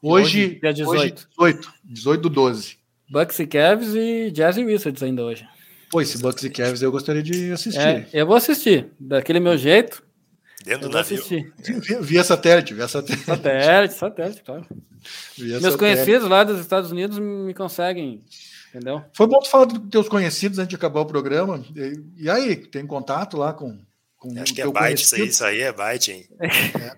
Hoje, hoje dia 18. Hoje, 18. 18 do 12. Bucks e Cavs e Jazz e Wizards ainda hoje. Pô, esse Bucks e Cavs eu gostaria de assistir. É, eu vou assistir, daquele meu jeito. Dentro do navio. Via, via, satélite, via satélite. Satélite, satélite, claro. (laughs) Via Meus satélite. conhecidos lá dos Estados Unidos me conseguem, entendeu? Foi bom tu falar dos teus conhecidos antes de acabar o programa. E, e aí, tem contato lá com. com Acho que é byte isso aí, isso aí é byte, hein? É.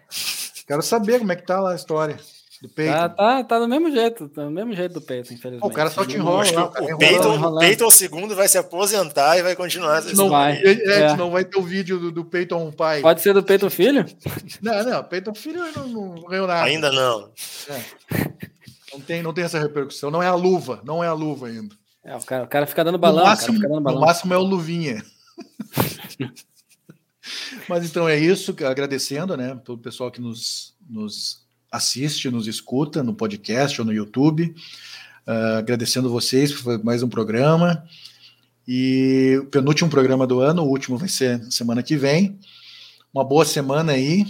Quero saber como é que tá lá a história. Do Peyton. Tá, tá, tá do mesmo jeito, tá do mesmo jeito do Peyton, infelizmente. o cara só te enrola. Lá, o, Peyton, o Peyton segundo vai se aposentar e vai continuar. Não vai. É, é. não vai ter o vídeo do, do Peyton pai. Pode ser do Peyton filho? Não, não, Peyton filho não, não ganhou nada. Ainda não. É. Não tem, não tem essa repercussão. Não é a luva, não é a luva ainda. É, o cara, o cara fica dando balão. No máximo, dando balão. No máximo é o luvinha. (laughs) Mas então é isso, agradecendo, né, todo o pessoal que nos, nos assiste, nos escuta no podcast ou no YouTube. Uh, agradecendo vocês por mais um programa. E o penúltimo programa do ano, o último vai ser semana que vem. Uma boa semana aí.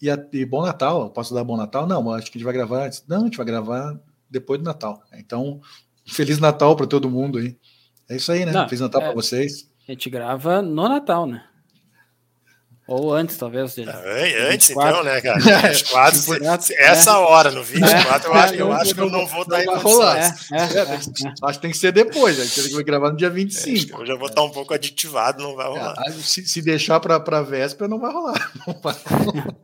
E, a, e bom Natal. Posso dar bom Natal? Não, acho que a gente vai gravar. Não, a gente vai gravar depois do Natal. Então, (laughs) Feliz Natal para todo mundo aí. É isso aí, né? Não, Feliz Natal é, para vocês. A gente grava no Natal, né? Ou antes, talvez. De, antes, 24. então, né, cara? (laughs) 24, se, essa é. hora, no 24, é. eu acho, eu acho que eu não vou estar em rolar. É, é, acho que tem que ser depois, a gente vai gravar no dia 25. eu já vou estar um pouco aditivado, não vai rolar. Se, se deixar para a véspera, não vai rolar. Não vai rolar.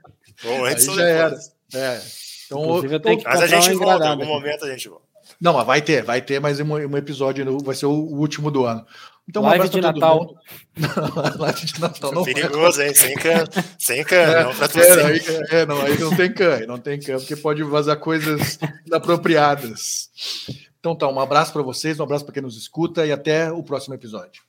Bom, antes Aí já era. É. Então, mas a gente volta, em algum momento a gente volta. Não, mas vai ter, vai ter mais um, um episódio, vai ser o último do ano. Então, um live de Natal. (laughs) live de Natal não Perigoso, hein? Sem can, sem can, é, não pra é, aí, é, não, aí não tem can, não tem can, porque pode vazar coisas inapropriadas. Então tá, um abraço para vocês, um abraço para quem nos escuta e até o próximo episódio.